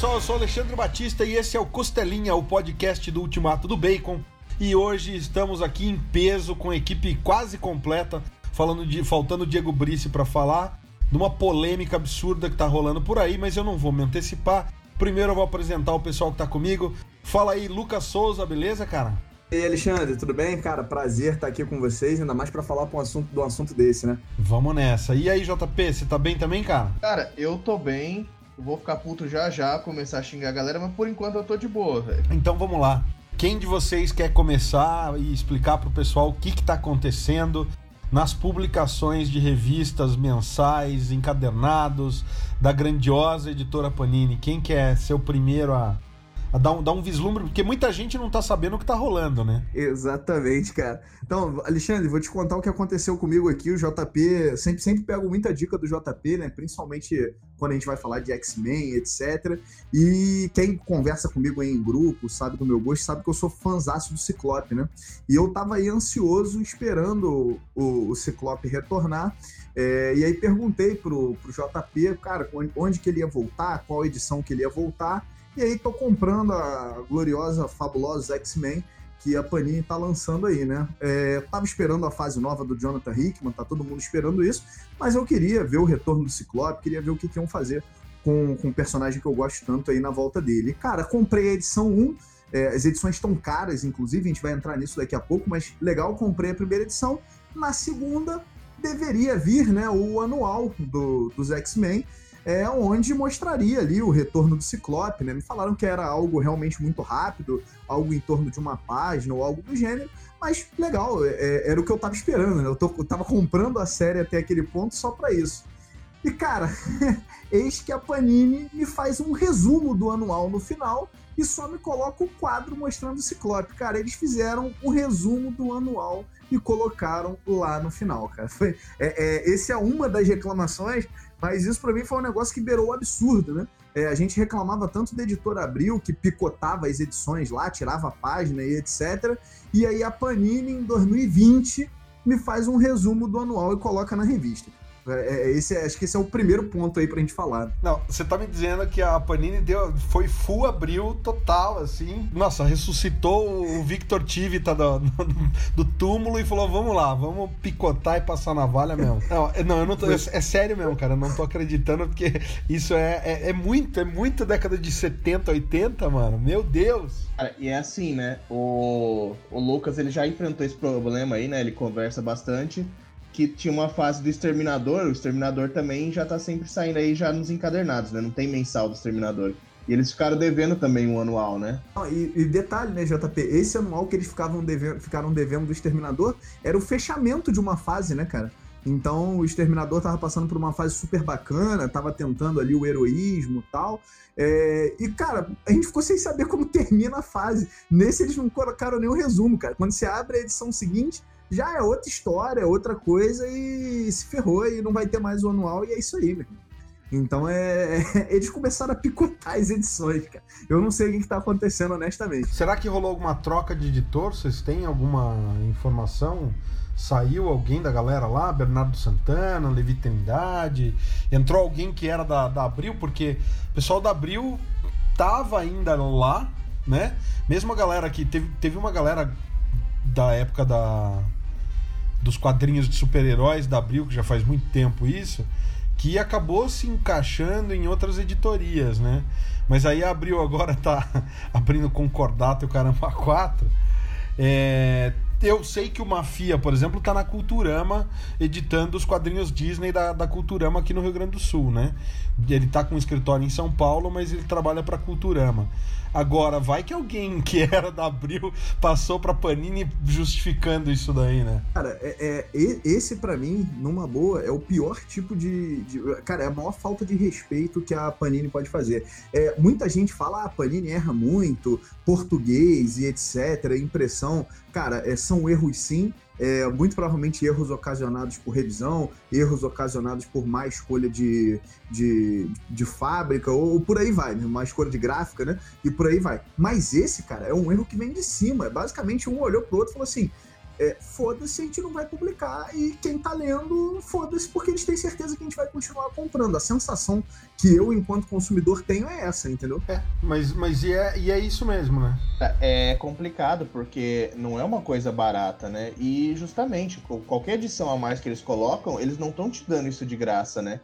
pessoal, eu sou Alexandre Batista e esse é o Costelinha, o podcast do Ultimato do Bacon. E hoje estamos aqui em peso com a equipe quase completa, falando de faltando o Diego Brice para falar de uma polêmica absurda que tá rolando por aí, mas eu não vou me antecipar. Primeiro eu vou apresentar o pessoal que tá comigo. Fala aí, Lucas Souza, beleza, cara? E aí, Alexandre, tudo bem? Cara, prazer estar aqui com vocês, ainda mais para falar um assunto, de um assunto desse, né? Vamos nessa. E aí, JP, você tá bem também, cara? Cara, eu tô bem. Eu vou ficar puto já já, começar a xingar a galera, mas por enquanto eu tô de boa, velho. Então vamos lá. Quem de vocês quer começar e explicar pro pessoal o que que tá acontecendo nas publicações de revistas mensais, encadernados da grandiosa editora Panini? Quem quer ser o primeiro a a dar um, dar um vislumbre, porque muita gente não tá sabendo o que tá rolando, né? Exatamente, cara. Então, Alexandre, vou te contar o que aconteceu comigo aqui. O JP, sempre, sempre pego muita dica do JP, né? Principalmente quando a gente vai falar de X-Men, etc. E quem conversa comigo aí em grupo, sabe do meu gosto, sabe que eu sou fãzaço do Ciclope, né? E eu tava aí ansioso esperando o, o Ciclope retornar. É, e aí perguntei pro, pro JP, cara, onde que ele ia voltar, qual edição que ele ia voltar. E aí tô comprando a gloriosa, fabulosa X-Men que a Panini tá lançando aí, né? É, tava esperando a fase nova do Jonathan Hickman, tá todo mundo esperando isso, mas eu queria ver o retorno do Ciclope, queria ver o que, que iam fazer com, com um personagem que eu gosto tanto aí na volta dele. Cara, comprei a edição 1, é, as edições estão caras, inclusive, a gente vai entrar nisso daqui a pouco, mas legal, comprei a primeira edição. Na segunda, deveria vir né, o anual do, dos X-Men, é, onde mostraria ali o retorno do Ciclope, né? Me falaram que era algo realmente muito rápido, algo em torno de uma página ou algo do gênero, mas legal, é, é era o que eu tava esperando, né? Eu, tô, eu tava comprando a série até aquele ponto só para isso. E cara, eis que a Panini me faz um resumo do anual no final e só me coloca o quadro mostrando o Ciclope. Cara, eles fizeram um resumo do anual e colocaram lá no final, cara. Foi, é, é, esse é uma das reclamações mas isso para mim foi um negócio que beirou o absurdo, né? É, a gente reclamava tanto da editora Abril, que picotava as edições lá, tirava a página e etc. E aí a Panini, em 2020, me faz um resumo do anual e coloca na revista. É, é, esse, é, acho que esse é o primeiro ponto aí pra gente falar. Não, você tá me dizendo que a Panini deu, foi full abril total, assim. Nossa, ressuscitou o Victor Tivita do, do, túmulo e falou: vamos lá, vamos picotar e passar na valha mesmo. Não, não eu não tô, é, é, sério mesmo, cara. Eu não tô acreditando, porque isso é, é, é muito, é muito década de 70, 80, mano. Meu Deus. Cara, e é assim, né? O, o Lucas ele já enfrentou esse problema aí, né? Ele conversa bastante que tinha uma fase do Exterminador, o Exterminador também já tá sempre saindo aí já nos encadernados, né? Não tem mensal do Exterminador. E eles ficaram devendo também um anual, né? E, e, detalhe, né, JP? Esse anual que eles ficavam devendo, ficaram devendo do Exterminador era o fechamento de uma fase, né, cara? Então o Exterminador tava passando por uma fase super bacana, tava tentando ali o heroísmo tal. É, e, cara, a gente ficou sem saber como termina a fase. Nesse eles não colocaram nenhum resumo, cara. Quando você abre a edição seguinte, já é outra história, outra coisa e se ferrou e não vai ter mais o anual e é isso aí, meu então é, é, eles começaram a picotar as edições, cara. Eu não sei o que está acontecendo, honestamente. Será que rolou alguma troca de editor? Vocês têm alguma informação? Saiu alguém da galera lá? Bernardo Santana, Levi Trindade? Entrou alguém que era da, da Abril? Porque o pessoal da Abril tava ainda lá, né? Mesmo a galera que teve, teve uma galera da época da dos quadrinhos de super-heróis da Abril, que já faz muito tempo isso, que acabou se encaixando em outras editorias, né? Mas aí a Abril agora tá abrindo Concordato e o Caramba 4. É, eu sei que o Mafia, por exemplo, tá na Culturama editando os quadrinhos Disney da, da Culturama aqui no Rio Grande do Sul, né? Ele tá com um escritório em São Paulo, mas ele trabalha para Culturama. Agora, vai que alguém que era da Abril passou pra Panini justificando isso daí, né? Cara, é, é esse para mim, numa boa, é o pior tipo de, de, Cara, é a maior falta de respeito que a Panini pode fazer. É, muita gente fala, ah, a Panini erra muito, português e etc, impressão. Cara, é, são erros sim, é, muito provavelmente erros ocasionados por revisão, erros ocasionados por má escolha de, de, de fábrica, ou, ou por aí vai, né? má escolha de gráfica, né? E por aí vai. Mas esse, cara, é um erro que vem de cima. É basicamente um olhou pro outro e falou assim: é, foda-se, a gente não vai publicar. E quem tá lendo, foda-se, porque eles têm certeza que a gente vai continuar comprando. A sensação que eu, enquanto consumidor, tenho é essa, entendeu? É, mas, mas e, é, e é isso mesmo, né? É complicado, porque não é uma coisa barata, né? E justamente, qualquer edição a mais que eles colocam, eles não estão te dando isso de graça, né?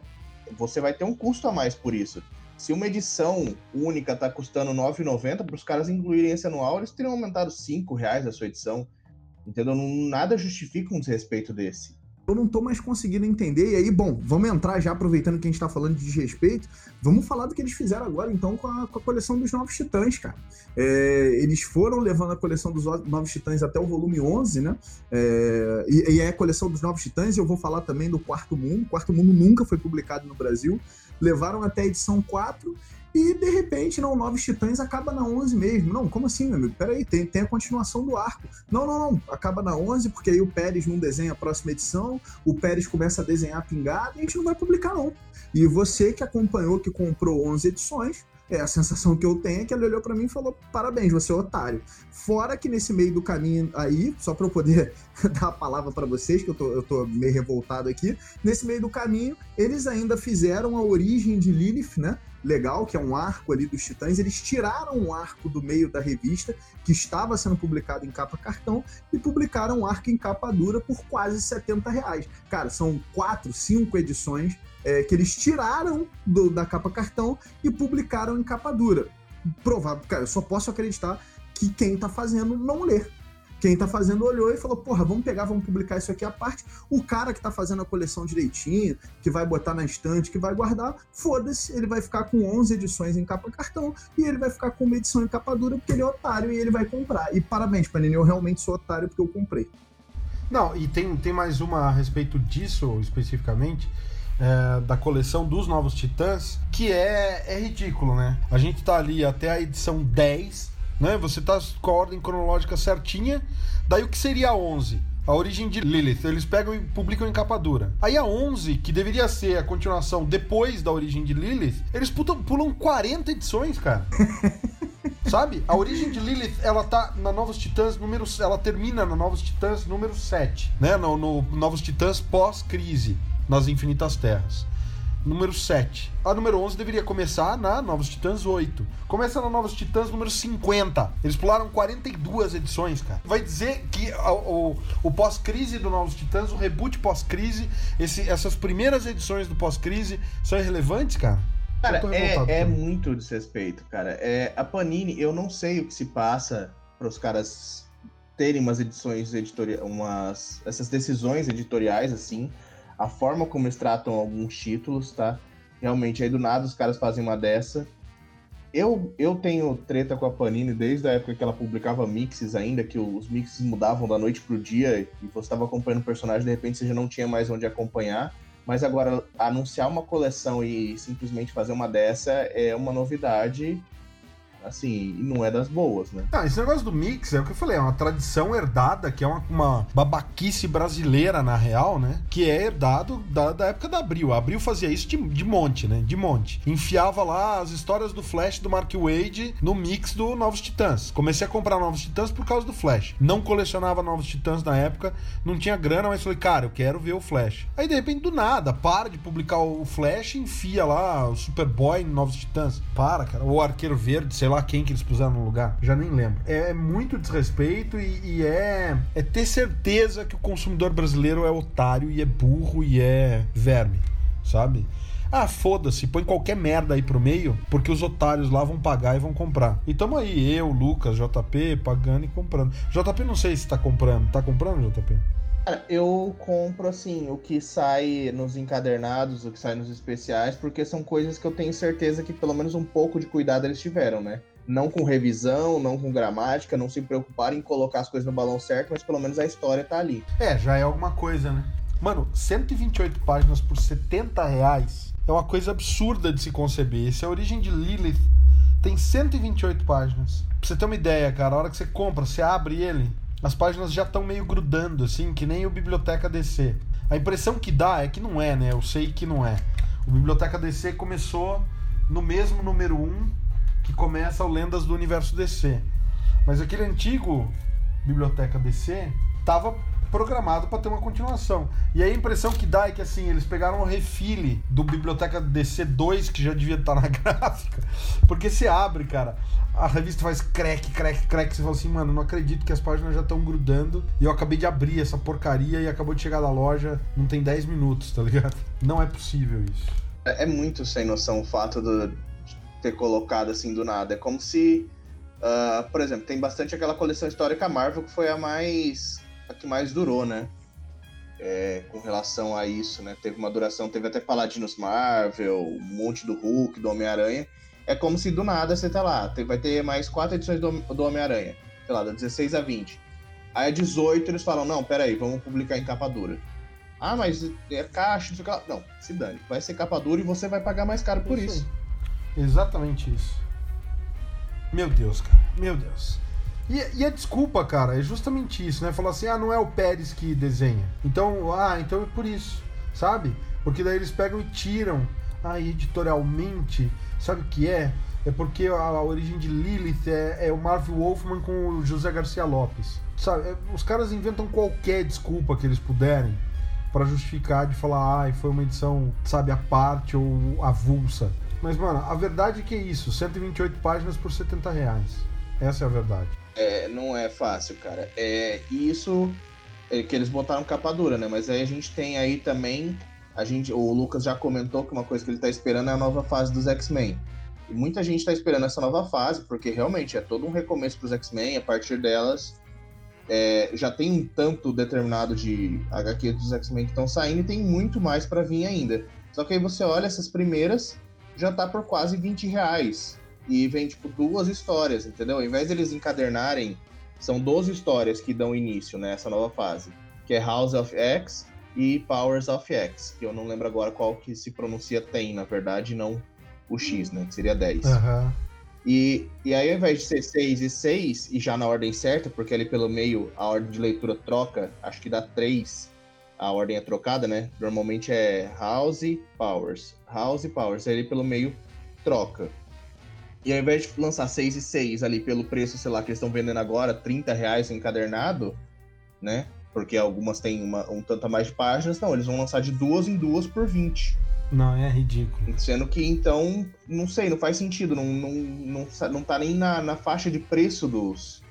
Você vai ter um custo a mais por isso. Se uma edição única tá custando R$ 9,90, para os caras incluírem esse anual, eles teriam aumentado R$ reais a sua edição. Entendeu? Não, nada justifica um desrespeito desse. Eu não tô mais conseguindo entender. E aí, bom, vamos entrar já, aproveitando que a gente tá falando de desrespeito. Vamos falar do que eles fizeram agora, então, com a, com a coleção dos Novos Titãs, cara. É, eles foram levando a coleção dos Novos Titãs até o volume 11, né? É, e, e é a coleção dos Novos Titãs. E eu vou falar também do Quarto Mundo. O Quarto Mundo nunca foi publicado no Brasil. Levaram até a edição 4 e de repente, não, Novos Titãs acaba na 11 mesmo. Não, como assim, meu amigo? Peraí, tem, tem a continuação do arco. Não, não, não, acaba na 11, porque aí o Pérez não desenha a próxima edição, o Pérez começa a desenhar pingada e a gente não vai publicar, não. E você que acompanhou, que comprou 11 edições, é, a sensação que eu tenho é que ele olhou para mim e falou: parabéns, você é otário. Fora que nesse meio do caminho aí, só para eu poder dar a palavra para vocês, que eu tô, eu tô meio revoltado aqui, nesse meio do caminho, eles ainda fizeram a origem de Lilith, né? Legal, que é um arco ali dos Titãs. Eles tiraram um arco do meio da revista, que estava sendo publicado em capa cartão, e publicaram um arco em capa dura por quase 70 reais. Cara, são quatro, cinco edições é, que eles tiraram do, da capa cartão e publicaram em capa dura. Provável, cara, eu só posso acreditar que quem está fazendo não ler. Quem tá fazendo olhou e falou: porra, vamos pegar, vamos publicar isso aqui à parte. O cara que tá fazendo a coleção direitinho, que vai botar na estante, que vai guardar, foda-se, ele vai ficar com 11 edições em capa cartão e ele vai ficar com uma edição em capa dura porque ele é otário e ele vai comprar. E parabéns, Panini, eu realmente sou otário porque eu comprei. Não, e tem, tem mais uma a respeito disso especificamente. É, da coleção dos Novos Titãs, que é, é ridículo, né? A gente tá ali até a edição 10 né? Você tá com a ordem cronológica certinha. Daí o que seria a 11? A origem de Lilith. Eles pegam e publicam em capa dura. Aí a 11, que deveria ser a continuação depois da origem de Lilith, eles pulam, pulam 40 edições, cara. Sabe? A origem de Lilith, ela tá na Novos Titãs número. Ela termina na Novos Titãs número 7, né? No, no Novos Titãs pós-crise nas Infinitas Terras número 7. A número 11 deveria começar na Novos Titãs 8. Começa na Novos Titãs número 50. Eles pularam 42 edições, cara. Vai dizer que o, o, o pós-crise do Novos Titãs, o reboot pós-crise, essas primeiras edições do pós-crise são irrelevantes, cara? Cara, é, é muito desrespeito, cara. É, a Panini, eu não sei o que se passa para os caras terem umas edições editoriais, umas essas decisões editoriais assim a forma como eles tratam alguns títulos, tá? Realmente, aí do nada os caras fazem uma dessa. Eu, eu tenho treta com a Panini desde a época que ela publicava mixes ainda, que os mixes mudavam da noite pro dia e você estava acompanhando o personagem, de repente você já não tinha mais onde acompanhar. Mas agora, anunciar uma coleção e simplesmente fazer uma dessa é uma novidade assim, não é das boas, né? Ah, esse negócio do mix é o que eu falei, é uma tradição herdada, que é uma, uma babaquice brasileira, na real, né? Que é herdado da, da época da Abril. A Abril fazia isso de, de monte, né? De monte. Enfiava lá as histórias do Flash do Mark Wade no mix do Novos Titãs. Comecei a comprar Novos Titãs por causa do Flash. Não colecionava Novos Titãs na época, não tinha grana, mas falei, cara, eu quero ver o Flash. Aí, de repente, do nada, para de publicar o Flash enfia lá o Superboy em Novos Titãs. Para, cara. O Arqueiro Verde, sei lá lá quem que eles puseram no lugar, já nem lembro. É, é muito desrespeito e, e, é, é ter certeza que o consumidor brasileiro é otário e é burro e é verme, sabe? Ah, foda-se, põe qualquer merda aí pro meio, porque os otários lá vão pagar e vão comprar. E tamo aí, eu, Lucas, JP, pagando e comprando. JP não sei se tá comprando. Tá comprando, JP? Cara, eu compro assim o que sai nos encadernados, o que sai nos especiais, porque são coisas que eu tenho certeza que pelo menos um pouco de cuidado eles tiveram, né? Não com revisão, não com gramática, não se preocuparem em colocar as coisas no balão certo, mas pelo menos a história tá ali. É, já é alguma coisa, né? Mano, 128 páginas por 70 reais é uma coisa absurda de se conceber. Esse é a origem de Lilith. Tem 128 páginas. Pra você ter uma ideia, cara, a hora que você compra, você abre ele, as páginas já estão meio grudando, assim, que nem o Biblioteca DC. A impressão que dá é que não é, né? Eu sei que não é. O Biblioteca DC começou no mesmo número 1 que começa o Lendas do Universo DC. Mas aquele antigo Biblioteca DC tava programado para ter uma continuação. E a impressão que dá é que assim, eles pegaram o refile do Biblioteca DC2, que já devia estar na gráfica, porque você abre, cara, a revista faz crack, crack, crack, você fala assim, mano, não acredito que as páginas já estão grudando e eu acabei de abrir essa porcaria e acabou de chegar da loja, não tem 10 minutos, tá ligado? Não é possível isso. É, é muito sem noção o fato de ter colocado assim do nada. É como se, uh, por exemplo, tem bastante aquela coleção histórica Marvel que foi a mais a que mais durou, né? É, com relação a isso, né? Teve uma duração, teve até Paladinos Marvel, um monte do Hulk, do Homem-Aranha. É como se do nada você tá lá, vai ter mais quatro edições do, do Homem-Aranha, sei lá, da 16 a 20. Aí a 18 eles falam, não, peraí, vamos publicar em capa dura. Ah, mas é caixa, não sei o que lá. Não, se dane. Vai ser capa dura e você vai pagar mais caro por isso. isso. Exatamente isso. Meu Deus, cara. Meu Deus. E, e, a desculpa, cara, é justamente isso, né? Falar assim, ah, não é o Pérez que desenha. Então, ah, então é por isso, sabe? Porque daí eles pegam e tiram. Ah, editorialmente, sabe o que é? É porque a, a origem de Lilith é, é, o Marvel Wolfman com o José Garcia Lopes. Sabe? É, os caras inventam qualquer desculpa que eles puderem para justificar de falar, ah, foi uma edição, sabe, a parte ou avulsa. Mas, mano, a verdade é que é isso: 128 páginas por 70 reais. Essa é a verdade. É, não é fácil, cara. É isso é que eles botaram capa dura, né? Mas aí a gente tem aí também. A gente, o Lucas já comentou que uma coisa que ele tá esperando é a nova fase dos X-Men. E muita gente tá esperando essa nova fase, porque realmente é todo um recomeço pros X-Men. A partir delas, é, já tem um tanto determinado de HQ dos X-Men que estão saindo e tem muito mais para vir ainda. Só que aí você olha essas primeiras, já tá por quase 20 reais e vem, tipo, duas histórias, entendeu? Ao invés deles encadernarem, são 12 histórias que dão início nessa nova fase, que é House of X e Powers of X, que eu não lembro agora qual que se pronuncia tem, na verdade, não o X, né? Que seria 10. Uhum. E, e aí, ao invés de ser 6 e 6, e já na ordem certa, porque ali pelo meio a ordem de leitura troca, acho que dá 3, a ordem é trocada, né? Normalmente é House Powers. House Powers. Aí ali pelo meio troca. E ao invés de lançar 6 e 6 ali pelo preço, sei lá, que eles estão vendendo agora, 30 reais encadernado, né? Porque algumas têm uma, um tanto a mais de páginas, não, eles vão lançar de duas em duas por 20. Não, é ridículo. Sendo que então, não sei, não faz sentido, não, não, não, não tá nem na, na faixa de preço dos,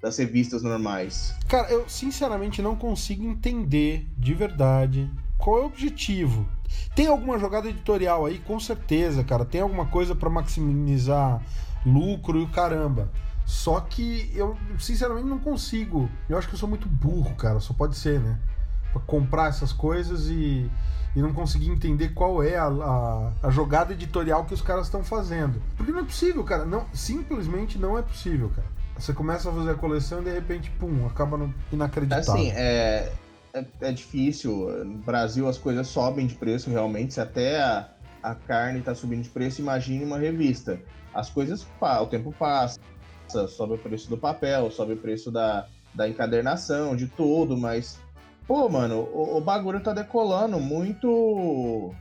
das revistas normais. Cara, eu sinceramente não consigo entender de verdade qual é o objetivo tem alguma jogada editorial aí, com certeza, cara. Tem alguma coisa para maximizar lucro e o caramba. Só que eu, sinceramente, não consigo. Eu acho que eu sou muito burro, cara. Só pode ser, né? Pra comprar essas coisas e, e não conseguir entender qual é a, a, a jogada editorial que os caras estão fazendo. Porque não é possível, cara. Não, simplesmente não é possível, cara. Você começa a fazer a coleção e de repente, pum, acaba no inacreditável. Assim, é é, é, difícil. No Brasil as coisas sobem de preço realmente. Se até a, a carne está subindo de preço, imagine uma revista. As coisas, o tempo passa, sobe o preço do papel, sobe o preço da, da encadernação, de tudo, mas. Pô, mano, o, o bagulho tá decolando muito.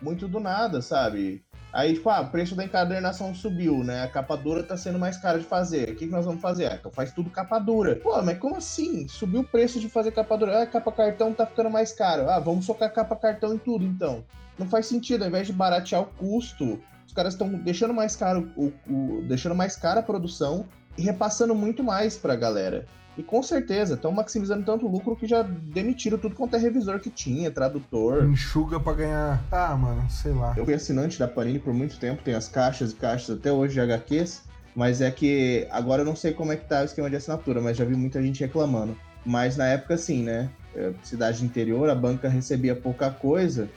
Muito do nada, sabe? Aí, tipo, ah, o preço da encadernação subiu, né? A capa dura tá sendo mais cara de fazer. O que, que nós vamos fazer? Ah, então faz tudo capa dura. Pô, mas como assim? Subiu o preço de fazer capa dura. Ah, capa cartão tá ficando mais caro. Ah, vamos socar capa cartão em tudo, então. Não faz sentido. Ao invés de baratear o custo, os caras estão deixando mais caro o, o, deixando mais cara a produção e repassando muito mais pra galera. E com certeza, estão maximizando tanto o lucro que já demitiram tudo quanto é revisor que tinha, tradutor. Enxuga pra ganhar. Ah, mano, sei lá. Eu fui assinante da Panini por muito tempo, tem as caixas e caixas até hoje de HQs, mas é que agora eu não sei como é que tá o esquema de assinatura, mas já vi muita gente reclamando. Mas na época, sim, né? É, cidade interior, a banca recebia pouca coisa.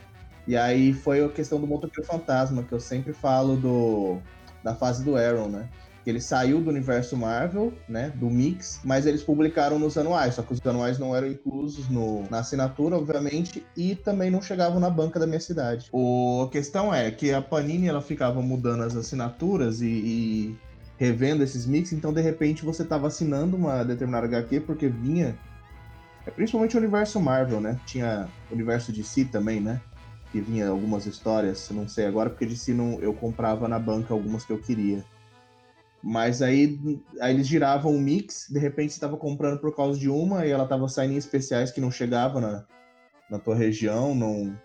E aí foi a questão do motoqueiro fantasma, que eu sempre falo do da fase do Aaron, né? Ele saiu do universo Marvel, né, do Mix, mas eles publicaram nos anuais, só que os anuais não eram inclusos no, na assinatura, obviamente, e também não chegavam na banca da minha cidade. O, a questão é que a Panini ela ficava mudando as assinaturas e, e revendo esses mix, então de repente você estava assinando uma determinada HQ porque vinha, é, principalmente o universo Marvel, né? Tinha o universo de si também, né? Que vinha algumas histórias, não sei agora, porque de si não, eu comprava na banca algumas que eu queria. Mas aí, aí eles giravam um mix, de repente você tava comprando por causa de uma e ela tava saindo em especiais que não chegava na, na tua região, não,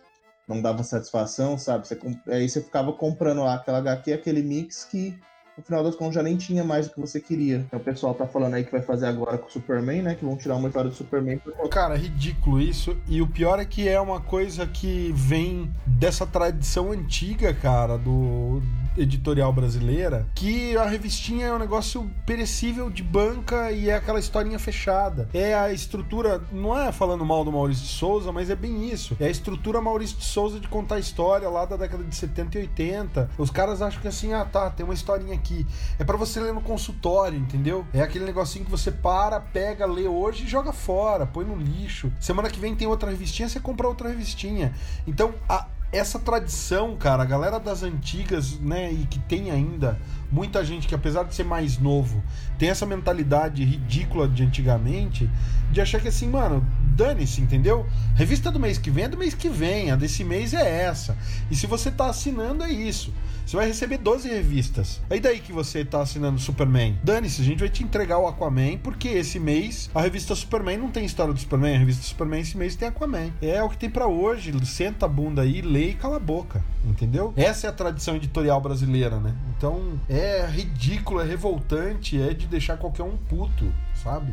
não dava satisfação, sabe? Você, aí você ficava comprando lá aquela HQ, aquele mix que no final das contas já nem tinha mais o que você queria. Então o pessoal tá falando aí que vai fazer agora com o Superman, né? Que vão tirar uma história do Superman. Cara, ridículo isso. E o pior é que é uma coisa que vem dessa tradição antiga, cara, do editorial brasileira, que a revistinha é um negócio perecível de banca e é aquela historinha fechada. É a estrutura, não é falando mal do Maurício de Souza, mas é bem isso. É a estrutura Maurício de Souza de contar história lá da década de 70 e 80. Os caras acham que assim, ah tá, tem uma historinha aqui. É para você ler no consultório, entendeu? É aquele negocinho que você para, pega, lê hoje e joga fora, põe no lixo. Semana que vem tem outra revistinha, você compra outra revistinha. Então, a, essa tradição, cara, a galera das antigas, né, e que tem ainda muita gente que, apesar de ser mais novo, tem essa mentalidade ridícula de antigamente, de achar que assim, mano, dane-se, entendeu? Revista do mês que vem é do mês que vem, a desse mês é essa. E se você tá assinando, é isso. Você vai receber 12 revistas. Aí daí que você tá assinando Superman. Dane-se, a gente vai te entregar o Aquaman, porque esse mês a revista Superman não tem história do Superman, a revista Superman esse mês tem Aquaman. É o que tem para hoje. Senta a bunda aí, lê e cala a boca. Entendeu? Essa é a tradição editorial brasileira, né? Então é ridículo, é revoltante, é de deixar qualquer um puto, sabe?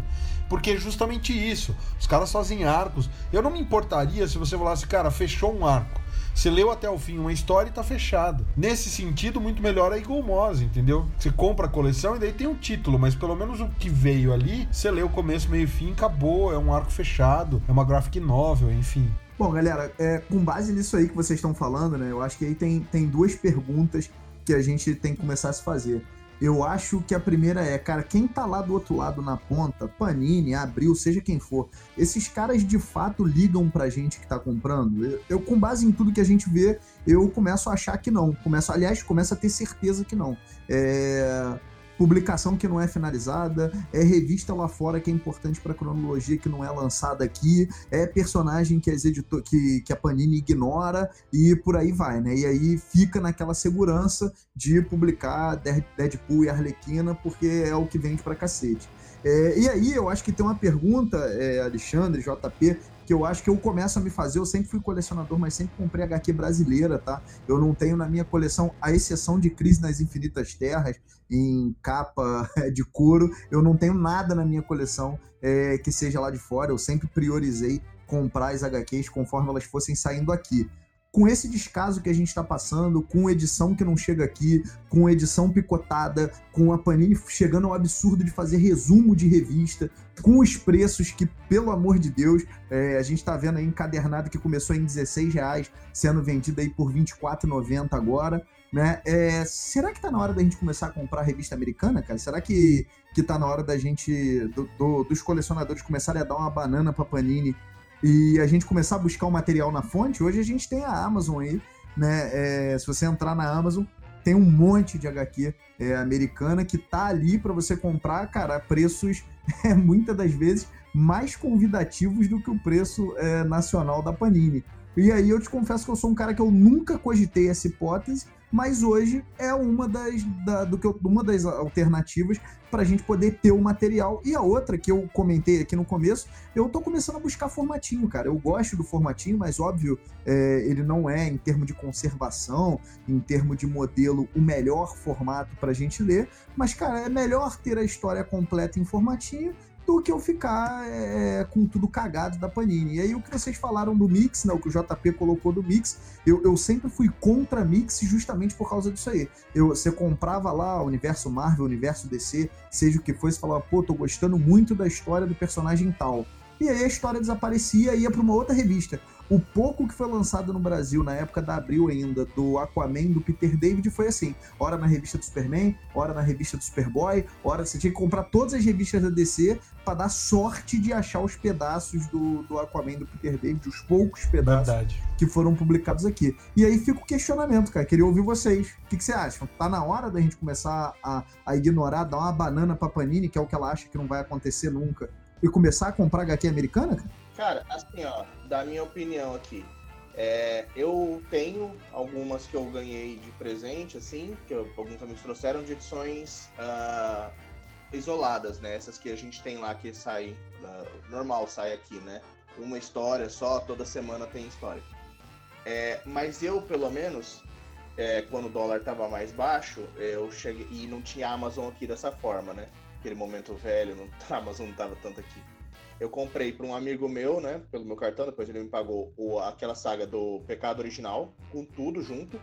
Porque é justamente isso. Os caras fazem arcos. Eu não me importaria se você falasse, cara, fechou um arco. Você leu até o fim uma história e tá fechado. Nesse sentido, muito melhor a Eagle Moss, entendeu? Você compra a coleção e daí tem um título, mas pelo menos o que veio ali, você lê o começo, meio e fim, acabou, é um arco fechado, é uma graphic novel, enfim. Bom, galera, é, com base nisso aí que vocês estão falando, né? Eu acho que aí tem, tem duas perguntas que a gente tem que começar a se fazer. Eu acho que a primeira é, cara, quem tá lá do outro lado na ponta, Panini, Abril, seja quem for, esses caras de fato ligam pra gente que tá comprando? Eu, eu, com base em tudo que a gente vê, eu começo a achar que não. Começo, aliás, começo a ter certeza que não. É publicação que não é finalizada, é revista lá fora que é importante para cronologia que não é lançada aqui, é personagem que, as editor, que, que a Panini ignora e por aí vai, né? E aí fica naquela segurança de publicar Deadpool e Arlequina porque é o que vende para cacete. É, e aí eu acho que tem uma pergunta, é, Alexandre, JP, que eu acho que eu começo a me fazer. Eu sempre fui colecionador, mas sempre comprei HQ brasileira, tá? Eu não tenho na minha coleção, a exceção de Crise nas Infinitas Terras, em capa de couro, eu não tenho nada na minha coleção é, que seja lá de fora. Eu sempre priorizei comprar as HQs conforme elas fossem saindo aqui com esse descaso que a gente está passando, com edição que não chega aqui, com edição picotada, com a Panini chegando ao absurdo de fazer resumo de revista, com os preços que, pelo amor de Deus, é, a gente está vendo aí encadernado que começou em 16 reais, sendo vendido aí por 24,90 agora. Né? É, será que está na hora da gente começar a comprar revista americana, cara? Será que, que tá na hora da gente, do, do, dos colecionadores começarem a dar uma banana para Panini e a gente começar a buscar o material na fonte, hoje a gente tem a Amazon aí, né? É, se você entrar na Amazon, tem um monte de HQ é, americana que tá ali para você comprar, cara, preços é, muitas das vezes mais convidativos do que o preço é, nacional da Panini. E aí eu te confesso que eu sou um cara que eu nunca cogitei essa hipótese, mas hoje é uma das, da, do que eu, uma das alternativas para a gente poder ter o material. E a outra que eu comentei aqui no começo, eu tô começando a buscar formatinho, cara. Eu gosto do formatinho, mas óbvio, é, ele não é em termos de conservação, em termos de modelo, o melhor formato para a gente ler. Mas, cara, é melhor ter a história completa em formatinho do que eu ficar é, com tudo cagado da Panini. E aí o que vocês falaram do Mix, né, o que o JP colocou do Mix, eu, eu sempre fui contra Mix justamente por causa disso aí. Eu, você comprava lá o universo Marvel, universo DC, seja o que fosse, falava, pô, tô gostando muito da história do personagem tal. E aí a história desaparecia e ia para uma outra revista. O pouco que foi lançado no Brasil na época da Abril ainda, do Aquaman, do Peter David, foi assim: hora na revista do Superman, hora na revista do Superboy, hora você tinha que comprar todas as revistas da DC para dar sorte de achar os pedaços do, do Aquaman, do Peter David, os poucos pedaços Verdade. que foram publicados aqui. E aí fica o questionamento, cara. Queria ouvir vocês. O que, que você acha? Tá na hora da gente começar a, a ignorar, dar uma banana pra Panini, que é o que ela acha que não vai acontecer nunca, e começar a comprar HQ americana, cara? Cara, assim, ó, da minha opinião aqui, É, eu tenho algumas que eu ganhei de presente, assim, que eu, alguns amigos trouxeram de edições uh, isoladas, né? Essas que a gente tem lá que sai, uh, normal sai aqui, né? Uma história só, toda semana tem história. É, mas eu, pelo menos, é, quando o dólar estava mais baixo, eu cheguei e não tinha Amazon aqui dessa forma, né? Aquele momento velho, não, a Amazon não estava tanto aqui. Eu comprei para um amigo meu, né? Pelo meu cartão, depois ele me pagou o, aquela saga do Pecado Original, com tudo junto.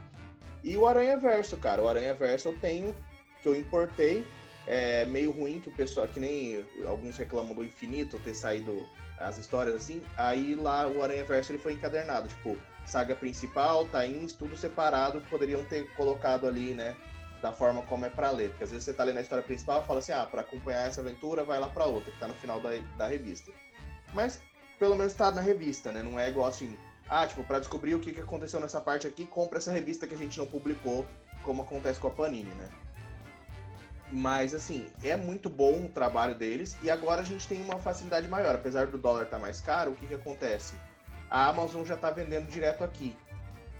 E o Aranha Verso, cara. O Aranha Verso eu tenho, que eu importei. É meio ruim que o pessoal, que nem alguns reclamam do Infinito ter saído as histórias assim. Aí lá o Aranha Verso ele foi encadernado, tipo, saga principal, tains, tudo separado, poderiam ter colocado ali, né? Da forma como é para ler. Porque às vezes você tá lendo a história principal e fala assim, ah, para acompanhar essa aventura, vai lá para outra, que tá no final da, da revista. Mas pelo menos tá na revista, né? Não é igual assim, ah, tipo, para descobrir o que, que aconteceu nessa parte aqui, compra essa revista que a gente não publicou, como acontece com a Panini, né? Mas, assim, é muito bom o trabalho deles. E agora a gente tem uma facilidade maior. Apesar do dólar estar tá mais caro, o que, que acontece? a Amazon já está vendendo direto aqui.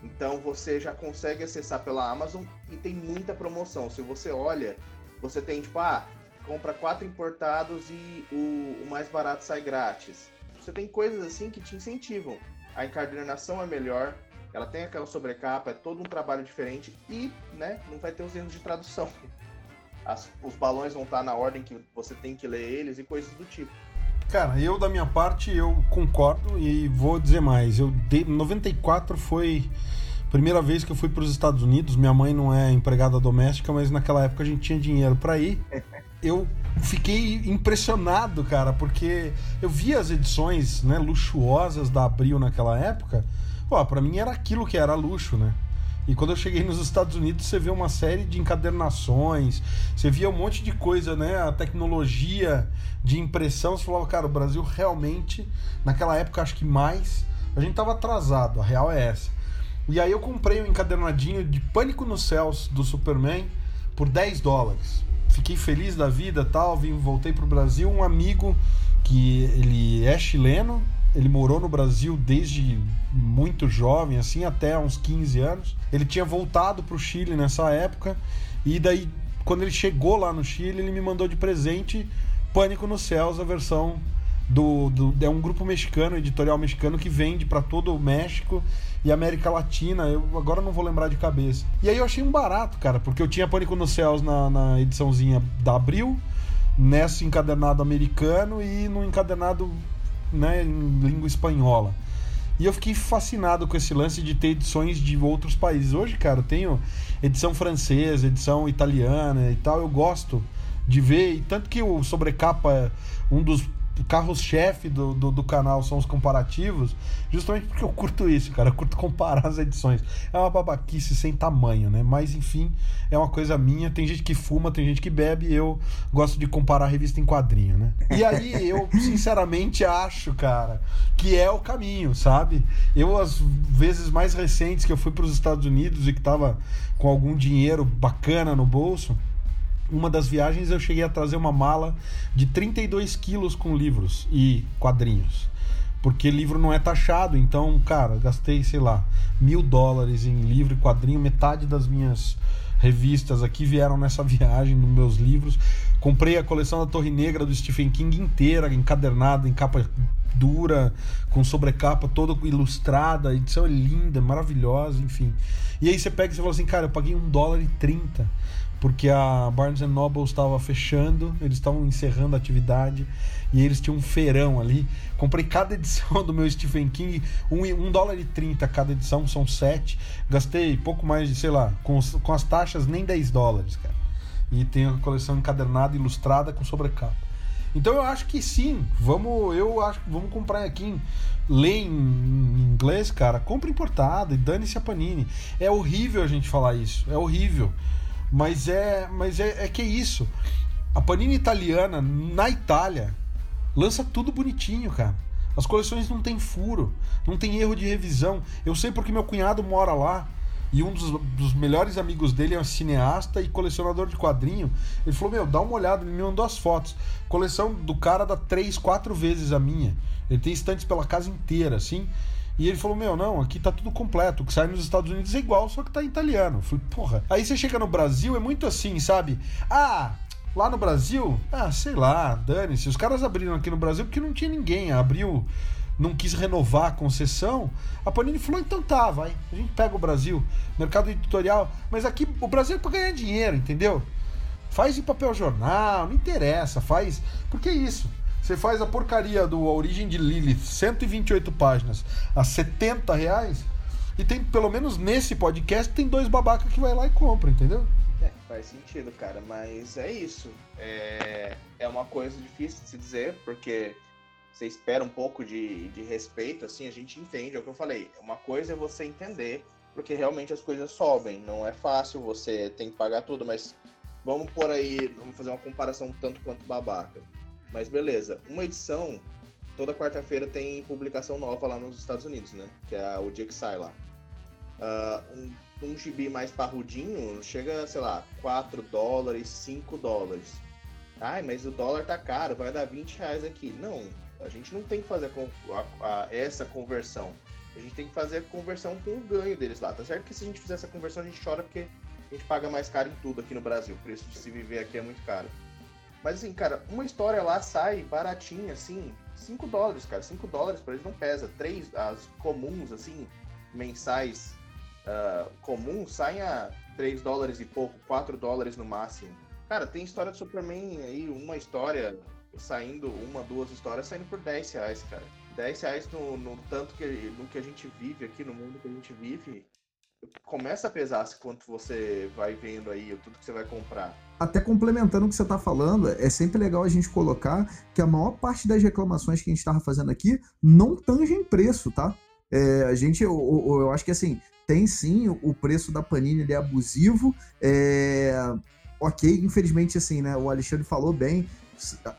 Então você já consegue acessar pela Amazon e tem muita promoção. Se você olha, você tem tipo, ah, compra quatro importados e o, o mais barato sai grátis. Você tem coisas assim que te incentivam. A encadernação é melhor, ela tem aquela sobrecapa, é todo um trabalho diferente e, né, não vai ter os erros de tradução. As, os balões vão estar na ordem que você tem que ler eles e coisas do tipo. Cara, eu da minha parte eu concordo e vou dizer mais. Eu de 94 foi a primeira vez que eu fui para os Estados Unidos. Minha mãe não é empregada doméstica, mas naquela época a gente tinha dinheiro para ir. Eu fiquei impressionado, cara, porque eu via as edições, né, luxuosas da Abril naquela época. Pô, para mim era aquilo que era luxo, né? E quando eu cheguei nos Estados Unidos, você vê uma série de encadernações, você via um monte de coisa, né? A tecnologia de impressão, você falava, cara, o Brasil realmente, naquela época, acho que mais, a gente tava atrasado, a real é essa. E aí eu comprei um encadernadinho de Pânico nos Céus do Superman por 10 dólares. Fiquei feliz da vida tal, vim, voltei pro Brasil, um amigo que ele é chileno, ele morou no Brasil desde muito jovem, assim, até uns 15 anos. Ele tinha voltado para o Chile nessa época, e daí, quando ele chegou lá no Chile, ele me mandou de presente Pânico nos Céus, a versão do, do, é um grupo mexicano, editorial mexicano que vende para todo o México e América Latina. Eu agora não vou lembrar de cabeça. E aí eu achei um barato, cara, porque eu tinha Pânico nos Céus na, na ediçãozinha da Abril, nesse encadernado americano e no encadernado né, em língua espanhola. E eu fiquei fascinado com esse lance de ter edições de outros países. Hoje, cara, eu tenho edição francesa, edição italiana e tal. Eu gosto de ver. E tanto que o Sobrecapa, um dos carros-chefe do, do, do, canal são os comparativos, justamente porque eu curto isso, cara. Eu curto comparar as edições. É uma babaquice sem tamanho, né? Mas enfim, é uma coisa minha. Tem gente que fuma, tem gente que bebe. eu gosto de comparar revista em quadrinho, né? E aí eu, sinceramente, acho, cara, que é o caminho, sabe? Eu, as vezes mais recentes que eu fui para os Estados Unidos e que tava com algum dinheiro bacana no bolso uma das viagens eu cheguei a trazer uma mala de 32 quilos com livros e quadrinhos. Porque livro não é taxado, então, cara, gastei, sei lá, mil dólares em livro e quadrinho, metade das minhas revistas aqui vieram nessa viagem, nos meus livros. Comprei a coleção da Torre Negra do Stephen King inteira, encadernada, em capa dura, com sobrecapa toda ilustrada, a edição é linda, maravilhosa, enfim. E aí você pega e você fala assim, cara, eu paguei um dólar e trinta porque a Barnes Noble estava fechando, eles estavam encerrando a atividade e eles tinham um feirão ali. Comprei cada edição do meu Stephen King, um, um dólar e trinta cada edição, são sete. Gastei pouco mais de, sei lá, com, com as taxas nem 10 dólares, cara. E tenho a coleção encadernada, ilustrada com sobrecapa. Então eu acho que sim, vamos, eu acho que vamos comprar aqui, ler em, em inglês, cara, compra importado e dane-se a Panini. É horrível a gente falar isso, é horrível. Mas é, mas é, é que é isso. A Panini italiana, na Itália, lança tudo bonitinho, cara. As coleções não tem furo, não tem erro de revisão. Eu sei porque meu cunhado mora lá e um dos, dos, melhores amigos dele é um cineasta e colecionador de quadrinho. Ele falou: Meu, dá uma olhada, ele me mandou as fotos. Coleção do cara dá três, quatro vezes a minha. Ele tem estantes pela casa inteira, assim. E ele falou: Meu, não, aqui tá tudo completo. O que sai nos Estados Unidos é igual, só que tá em italiano. Eu falei: Porra. Aí você chega no Brasil, é muito assim, sabe? Ah, lá no Brasil, ah, sei lá, dane-se. Os caras abriram aqui no Brasil porque não tinha ninguém. Abriu, não quis renovar a concessão. A Panini falou: Então tá, vai. A gente pega o Brasil, mercado editorial. Mas aqui o Brasil é pra ganhar dinheiro, entendeu? Faz em papel jornal, não interessa, faz. Porque é isso. Você faz a porcaria do A Origem de Lilith, 128 páginas, a 70 reais, e tem, pelo menos nesse podcast, tem dois babacas que vai lá e compra, entendeu? É, faz sentido, cara, mas é isso. É, é uma coisa difícil de se dizer, porque você espera um pouco de, de respeito, assim, a gente entende, é o que eu falei. Uma coisa é você entender, porque realmente as coisas sobem, não é fácil, você tem que pagar tudo, mas vamos por aí, vamos fazer uma comparação tanto quanto babaca. Mas beleza, uma edição, toda quarta-feira tem publicação nova lá nos Estados Unidos, né? Que é o dia que sai lá. Uh, um, um gibi mais parrudinho chega, sei lá, 4 dólares, 5 dólares. Ai, mas o dólar tá caro, vai dar 20 reais aqui. Não, a gente não tem que fazer a, a, essa conversão. A gente tem que fazer a conversão com o ganho deles lá. Tá certo que se a gente fizer essa conversão, a gente chora porque a gente paga mais caro em tudo aqui no Brasil. O preço de se viver aqui é muito caro. Mas assim, cara, uma história lá sai baratinha, assim, 5 dólares, cara. 5 dólares pra eles não pesa. Três, as comuns, assim, mensais uh, comuns, saem a 3 dólares e pouco, 4 dólares no máximo. Cara, tem história de Superman aí, uma história saindo, uma, duas histórias saindo por 10 reais, cara. 10 reais no, no tanto que, no que a gente vive aqui, no mundo que a gente vive, começa a pesar quanto você vai vendo aí, tudo que você vai comprar. Até complementando o que você está falando, é sempre legal a gente colocar que a maior parte das reclamações que a gente estava fazendo aqui não tangem preço, tá? É, a gente, eu, eu, eu, acho que assim, tem sim o preço da Panini ele é abusivo. É, ok, infelizmente, assim, né? O Alexandre falou bem,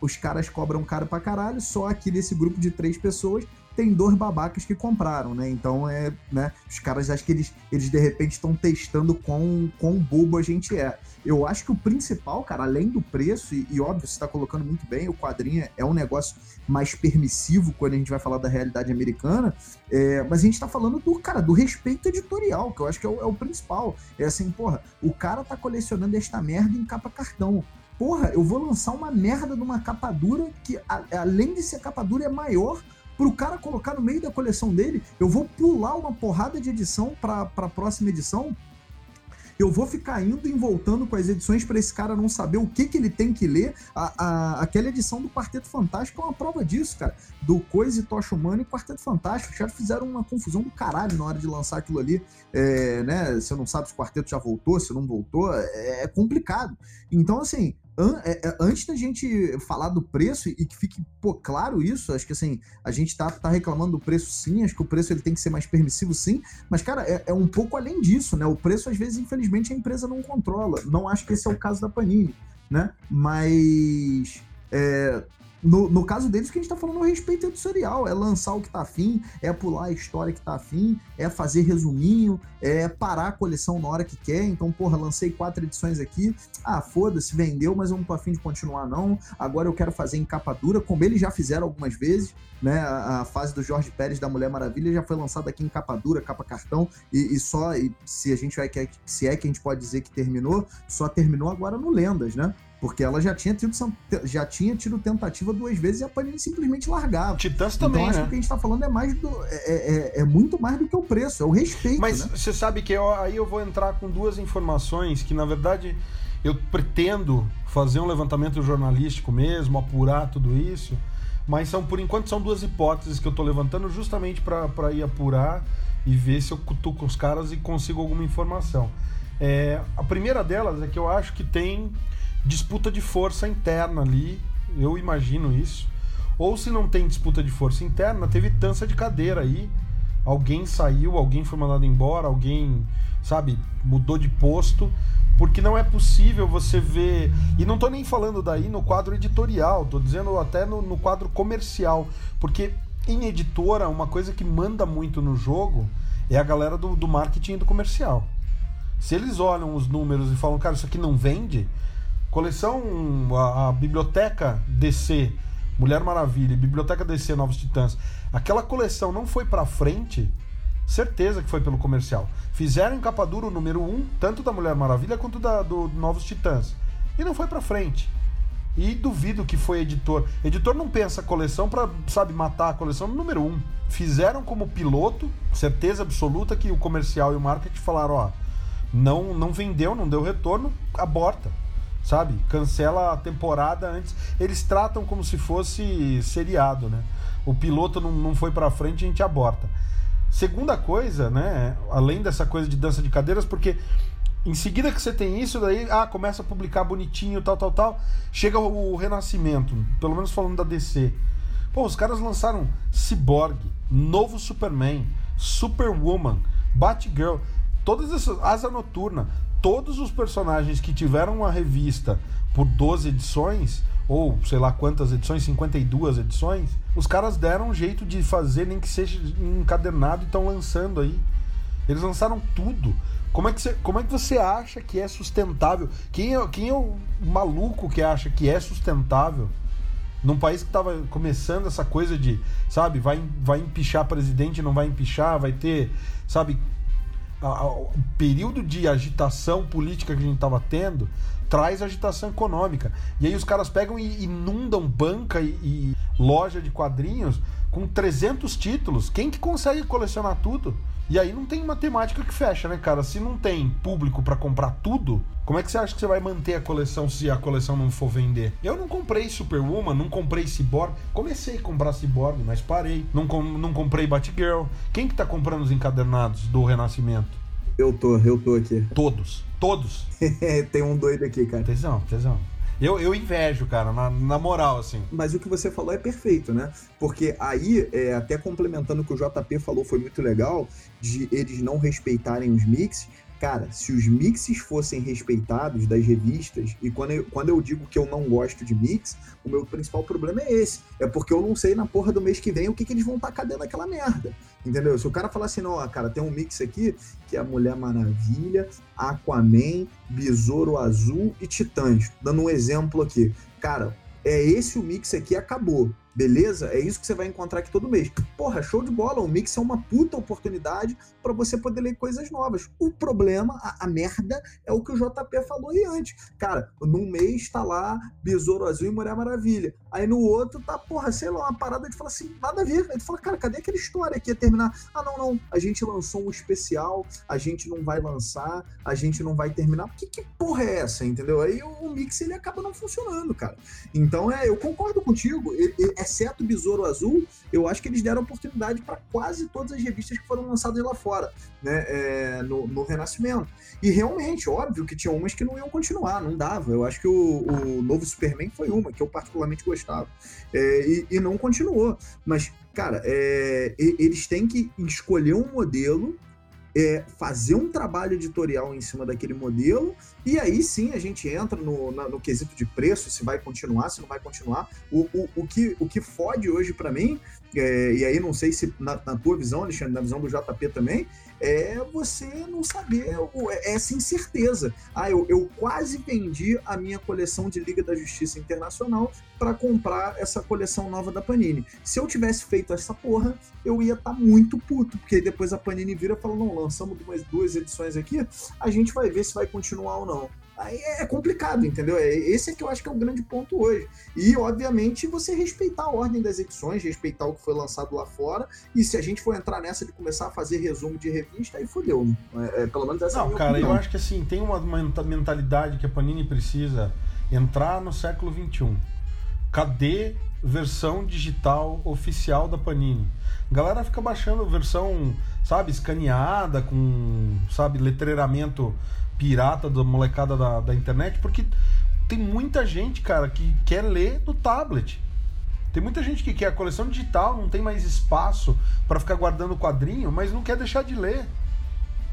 os caras cobram caro pra caralho, só aqui desse grupo de três pessoas tem dois babacas que compraram, né? Então é, né? Os caras acho que eles, eles de repente estão testando quão, quão bobo a gente é. Eu acho que o principal, cara, além do preço, e, e óbvio, você está colocando muito bem, o quadrinho é um negócio mais permissivo quando a gente vai falar da realidade americana, é, mas a gente está falando do, cara, do respeito editorial, que eu acho que é o, é o principal. É assim, porra, o cara tá colecionando esta merda em capa cartão porra, eu vou lançar uma merda de uma capa dura que, a, além de ser capa dura, é maior pro cara colocar no meio da coleção dele, eu vou pular uma porrada de edição para a próxima edição. Eu vou ficar indo e voltando com as edições para esse cara não saber o que, que ele tem que ler. A, a, aquela edição do Quarteto Fantástico é uma prova disso, cara. Do Coisa e Tocha Humana e Quarteto Fantástico. Caras fizeram uma confusão do caralho na hora de lançar aquilo ali. É, né? Você não sabe se o quarteto já voltou, se não voltou. É, é complicado. Então, assim, an, é, é, antes da gente falar do preço e que fique pô, claro isso, acho que assim, a gente tá, tá reclamando do preço sim, acho que o preço ele tem que ser mais permissivo sim, mas cara, é, é um pouco além disso, né? O preço às vezes, infelizmente, a empresa não controla. Não acho que esse é o caso da Panini, né? Mas é, no, no caso deles, o que a gente tá falando é o respeito editorial. É lançar o que tá afim, é pular a história que tá afim, é fazer resuminho, é parar a coleção na hora que quer. Então, porra, lancei quatro edições aqui. Ah, foda-se, vendeu, mas eu não tô afim de continuar, não. Agora eu quero fazer em capa dura, como eles já fizeram algumas vezes, né? A, a fase do Jorge Pérez da Mulher Maravilha já foi lançada aqui em capa dura, capa cartão, e, e só, e se a gente vai, se é que a gente pode dizer que terminou, só terminou agora no Lendas, né? Porque ela já tinha tido, já tinha tido tentativa duas vezes e a Panini simplesmente largava. Titãs também, então, acho né? que o que a gente tá falando é mais do. É, é, é, é muito mais do que o preço, é o respeito. Mas né? você sabe que eu, aí eu vou entrar com duas informações que, na verdade, eu pretendo fazer um levantamento jornalístico mesmo, apurar tudo isso. Mas são, por enquanto, são duas hipóteses que eu tô levantando justamente para ir apurar e ver se eu cutuco os caras e consigo alguma informação. É, a primeira delas é que eu acho que tem disputa de força interna ali, eu imagino isso. Ou se não tem disputa de força interna, teve dança de cadeira aí. Alguém saiu, alguém foi mandado embora, alguém, sabe, mudou de posto. Porque não é possível você ver. E não tô nem falando daí no quadro editorial, tô dizendo até no, no quadro comercial. Porque em editora, uma coisa que manda muito no jogo é a galera do, do marketing e do comercial. Se eles olham os números e falam, cara, isso aqui não vende, Coleção, a, a biblioteca DC Mulher Maravilha, Biblioteca DC, Novos Titãs, aquela coleção não foi pra frente, certeza que foi pelo comercial. Fizeram em capa dura o número 1, um, tanto da Mulher Maravilha quanto da, do Novos Titãs. E não foi pra frente. E duvido que foi editor. Editor não pensa coleção para sabe, matar a coleção número um. Fizeram como piloto, certeza absoluta que o comercial e o marketing falaram, ó, não, não vendeu, não deu retorno, aborta. Sabe? Cancela a temporada antes. Eles tratam como se fosse seriado, né? O piloto não, não foi para frente, a gente aborta. Segunda coisa, né? Além dessa coisa de dança de cadeiras, porque em seguida que você tem isso, daí ah, começa a publicar bonitinho, tal, tal, tal. Chega o Renascimento, pelo menos falando da DC. Pô, os caras lançaram Cyborg, novo Superman, Superwoman, Batgirl, todas essas. Asa Noturna, todos os personagens que tiveram uma revista por 12 edições, ou sei lá quantas edições, 52 edições, os caras deram um jeito de fazer, nem que seja encadernado e estão lançando aí. Eles lançaram tudo. Como é, que você, como é que você acha que é sustentável? Quem é, quem é o maluco que acha que é sustentável num país que estava começando essa coisa de, sabe, vai, vai empichar presidente, não vai empichar, vai ter, sabe, o período de agitação política que a gente estava tendo traz agitação econômica. E aí os caras pegam e inundam banca e, e loja de quadrinhos com 300 títulos. Quem que consegue colecionar tudo? E aí não tem matemática que fecha, né, cara? Se não tem público para comprar tudo, como é que você acha que você vai manter a coleção se a coleção não for vender? Eu não comprei Superwoman, não comprei Cyborg. Comecei a comprar Cyborg, mas parei. Não, com, não comprei Batgirl. Quem que tá comprando os encadernados do Renascimento? Eu tô, eu tô aqui. Todos. Todos. tem um doido aqui, cara. Tesão, tesão. Eu, eu invejo, cara, na, na, moral, assim. Mas o que você falou é perfeito, né? Porque aí, é, até complementando o que o JP falou, foi muito legal, de eles não respeitarem os mix. Cara, se os mixes fossem respeitados das revistas, e quando eu, quando eu digo que eu não gosto de mix, o meu principal problema é esse. É porque eu não sei na porra do mês que vem o que, que eles vão tacar dentro daquela merda. Entendeu? Se o cara falar assim, não, cara, tem um mix aqui que é Mulher Maravilha, Aquaman, Besouro Azul e Titãs. Dando um exemplo aqui. Cara, é esse o mix aqui acabou. Beleza? É isso que você vai encontrar aqui todo mês. Porra, show de bola. O Mix é uma puta oportunidade para você poder ler coisas novas. O problema, a, a, merda, é o que o JP falou aí antes. Cara, num mês tá lá Besouro Azul e Mulher Maravilha. Aí no outro tá, porra, sei lá, uma parada de falar assim, nada a ver. Aí tu fala, cara, cadê aquela história que ia terminar? Ah, não, não. A gente lançou um especial, a gente não vai lançar, a gente não vai terminar. Que, que porra é essa, entendeu? Aí o, Mix ele acaba não funcionando, cara. Então é, eu concordo contigo. Exceto o Besouro Azul, eu acho que eles deram oportunidade para quase todas as revistas que foram lançadas lá fora, né, é, no, no, Renascimento. E realmente, óbvio que tinha umas que não iam continuar, não dava. Eu acho que o, o novo Superman foi uma que eu particularmente gostava. É, e, e, não continuou. Mas, cara, é, eles têm que escolher um modelo é, fazer um trabalho editorial em cima daquele modelo, e aí sim a gente entra no, na, no quesito de preço, se vai continuar, se não vai continuar. O, o, o, que, o que fode hoje para mim, é, e aí não sei se na, na, tua visão, Alexandre, na visão do JP também, é você não saber é essa incerteza. Ah, eu, eu quase vendi a minha coleção de Liga da Justiça Internacional para comprar essa coleção nova da Panini. Se eu tivesse feito essa porra, eu ia estar tá muito puto, porque depois a Panini vira e fala: não, lançamos duas edições aqui, a gente vai ver se vai continuar ou não. Aí é complicado, entendeu? É, esse é que eu acho que é o grande ponto hoje. E, obviamente, você respeitar a ordem das edições, respeitar o que foi lançado lá fora. E se a gente for entrar nessa de começar a fazer resumo de revista, aí fodeu. É, é, pelo menos essa Não, é a cara, opinião. eu acho que assim, tem uma mentalidade que a Panini precisa entrar no século XXI. Cadê versão digital oficial da Panini? A galera fica baixando versão, sabe, escaneada, com, sabe, letreiramento pirata da molecada da, da internet, porque tem muita gente, cara, que quer ler no tablet. Tem muita gente que quer a coleção digital, não tem mais espaço para ficar guardando quadrinho, mas não quer deixar de ler.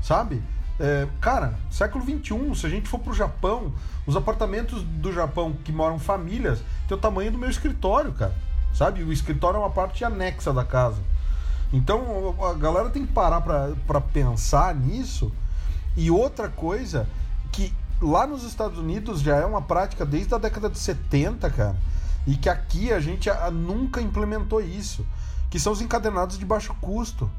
Sabe? É, cara, século XXI, se a gente for pro Japão, os apartamentos do Japão que moram famílias tem o tamanho do meu escritório, cara. Sabe? O escritório é uma parte anexa da casa. Então a galera tem que parar para pensar nisso e outra coisa que lá nos Estados Unidos já é uma prática desde a década de 70, cara. e que aqui a gente nunca implementou isso, que são os encadernados de baixo custo.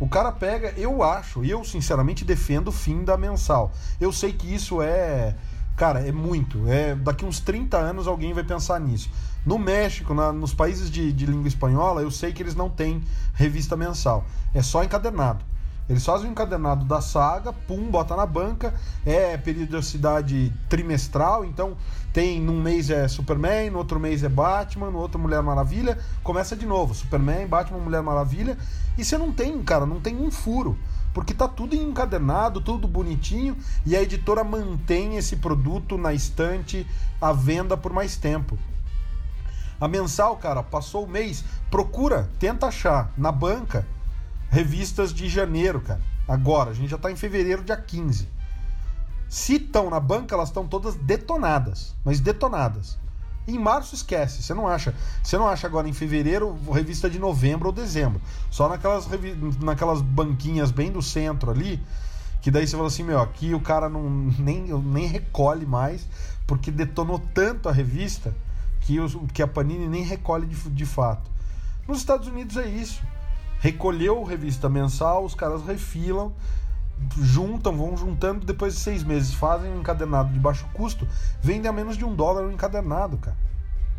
O cara pega, eu acho, eu sinceramente defendo o fim da mensal. Eu sei que isso é, cara, é muito. É, daqui uns 30 anos alguém vai pensar nisso. No México, na, nos países de, de língua espanhola, eu sei que eles não têm revista mensal. É só encadernado. Eles fazem o encadernado da saga, pum, bota na banca, é periodicidade trimestral, então tem num mês é Superman, no outro mês é Batman, no outro Mulher Maravilha, começa de novo, Superman, Batman, Mulher Maravilha, e você não tem, cara, não tem um furo, porque tá tudo encadernado, tudo bonitinho, e a editora mantém esse produto na estante à venda por mais tempo. A mensal, cara, passou o mês, procura, tenta achar na banca revistas de janeiro, cara. Agora, a gente já está em fevereiro, dia 15. Se estão na banca, elas estão todas detonadas, mas detonadas. Em março esquece, você não acha. Você não acha agora em fevereiro revista de novembro ou dezembro. Só naquelas, naquelas banquinhas bem do centro ali, que daí você fala assim, meu, aqui o cara não nem, nem recolhe mais, porque detonou tanto a revista que, os, que a Panini nem recolhe de, de fato. Nos Estados Unidos é isso recolheu revista mensal, os caras refilam, juntam, vão juntando, depois de seis meses fazem um encadernado de baixo custo, vendem a menos de um dólar o encadernado, cara.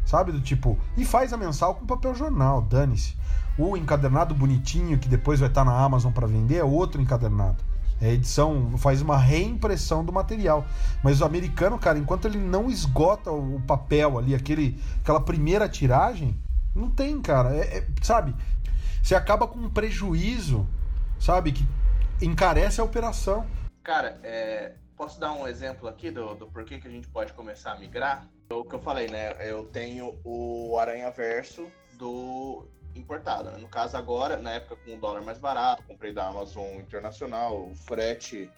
Sabe? Do tipo, e faz a mensal com papel jornal, dane-se. O encadernado bonitinho que depois vai estar na Amazon para vender é outro encadernado. É edição, faz uma reimpressão do material. Mas o americano, cara, enquanto ele não esgota o papel ali, aquele, aquela primeira tiragem, não tem, cara. É, é, sabe? Você acaba com um prejuízo, sabe? Que encarece a operação. Cara, é, posso dar um exemplo aqui do, do porquê que a gente pode começar a migrar? O que eu falei, né? Eu tenho o Aranha Verso do importado. Né? No caso, agora, na época com o dólar mais barato, comprei da Amazon Internacional, o frete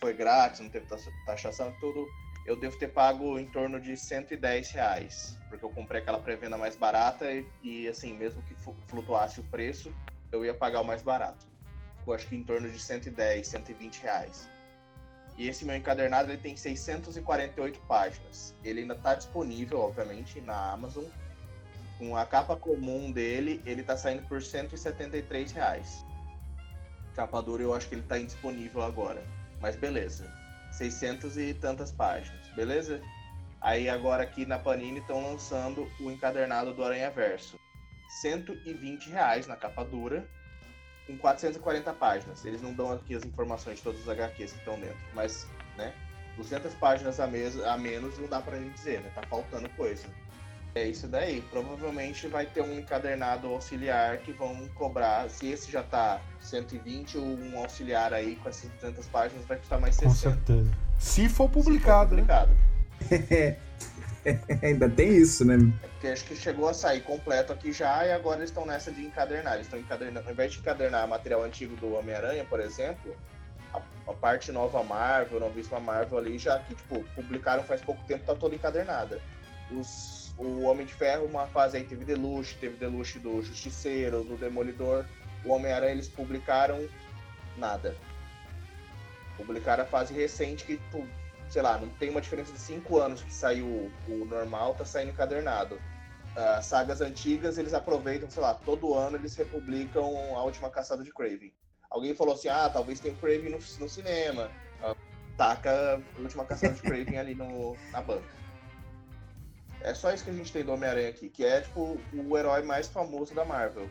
foi grátis, não teve taxação, tudo. Eu devo ter pago em torno de 110 reais porque eu comprei aquela pré-venda mais barata e, e, assim, mesmo que flutuasse o preço, eu ia pagar o mais barato. Ficou acho que em torno de 110, 120 reais. E esse meu encadernado ele tem 648 páginas. Ele ainda está disponível, obviamente, na Amazon. Com a capa comum dele, ele está saindo por 173 reais. Capa dura eu acho que ele está indisponível agora. Mas beleza. 600 e tantas páginas, beleza? Aí agora aqui na Panini estão lançando o encadernado do Aranha Verso. 120 reais na capa dura, com 440 páginas. Eles não dão aqui as informações de todos os HQs que estão dentro, mas, né, 200 páginas a, mes a menos não dá pra gente dizer, né? Tá faltando coisa. É isso daí. Provavelmente vai ter um encadernado auxiliar que vão cobrar. Se esse já tá 120, um auxiliar aí com essas 200 páginas vai custar mais 60. Com certeza. Se for publicado, Se for publicado. né? Ainda tem isso, né? É porque acho que chegou a sair completo aqui já e agora eles estão nessa de encadernar. Eles estão encadernando, ao invés de encadernar material antigo do Homem-Aranha, por exemplo, a, a, parte nova Marvel, novíssima Marvel ali, já que tipo, publicaram faz pouco tempo, tá toda encadernada. Os, o Homem de Ferro, uma fase aí teve Deluxe, teve Deluxe do Justiceiro, do Demolidor. O Homem-Aranha eles publicaram nada. Publicaram a fase recente que tipo, sei lá, não tem uma diferença de 5 anos que saiu o normal, tá saindo encadernado. Uh, sagas antigas, eles aproveitam, sei lá, todo ano eles republicam a última caçada de Craven. Alguém falou assim, ah, talvez tenha Craven no, no cinema. Uh, taca a última caçada de Craven ali no, na banca. É só isso que a gente tem do Homem-Aranha aqui, que é, tipo, o herói mais famoso da Marvel.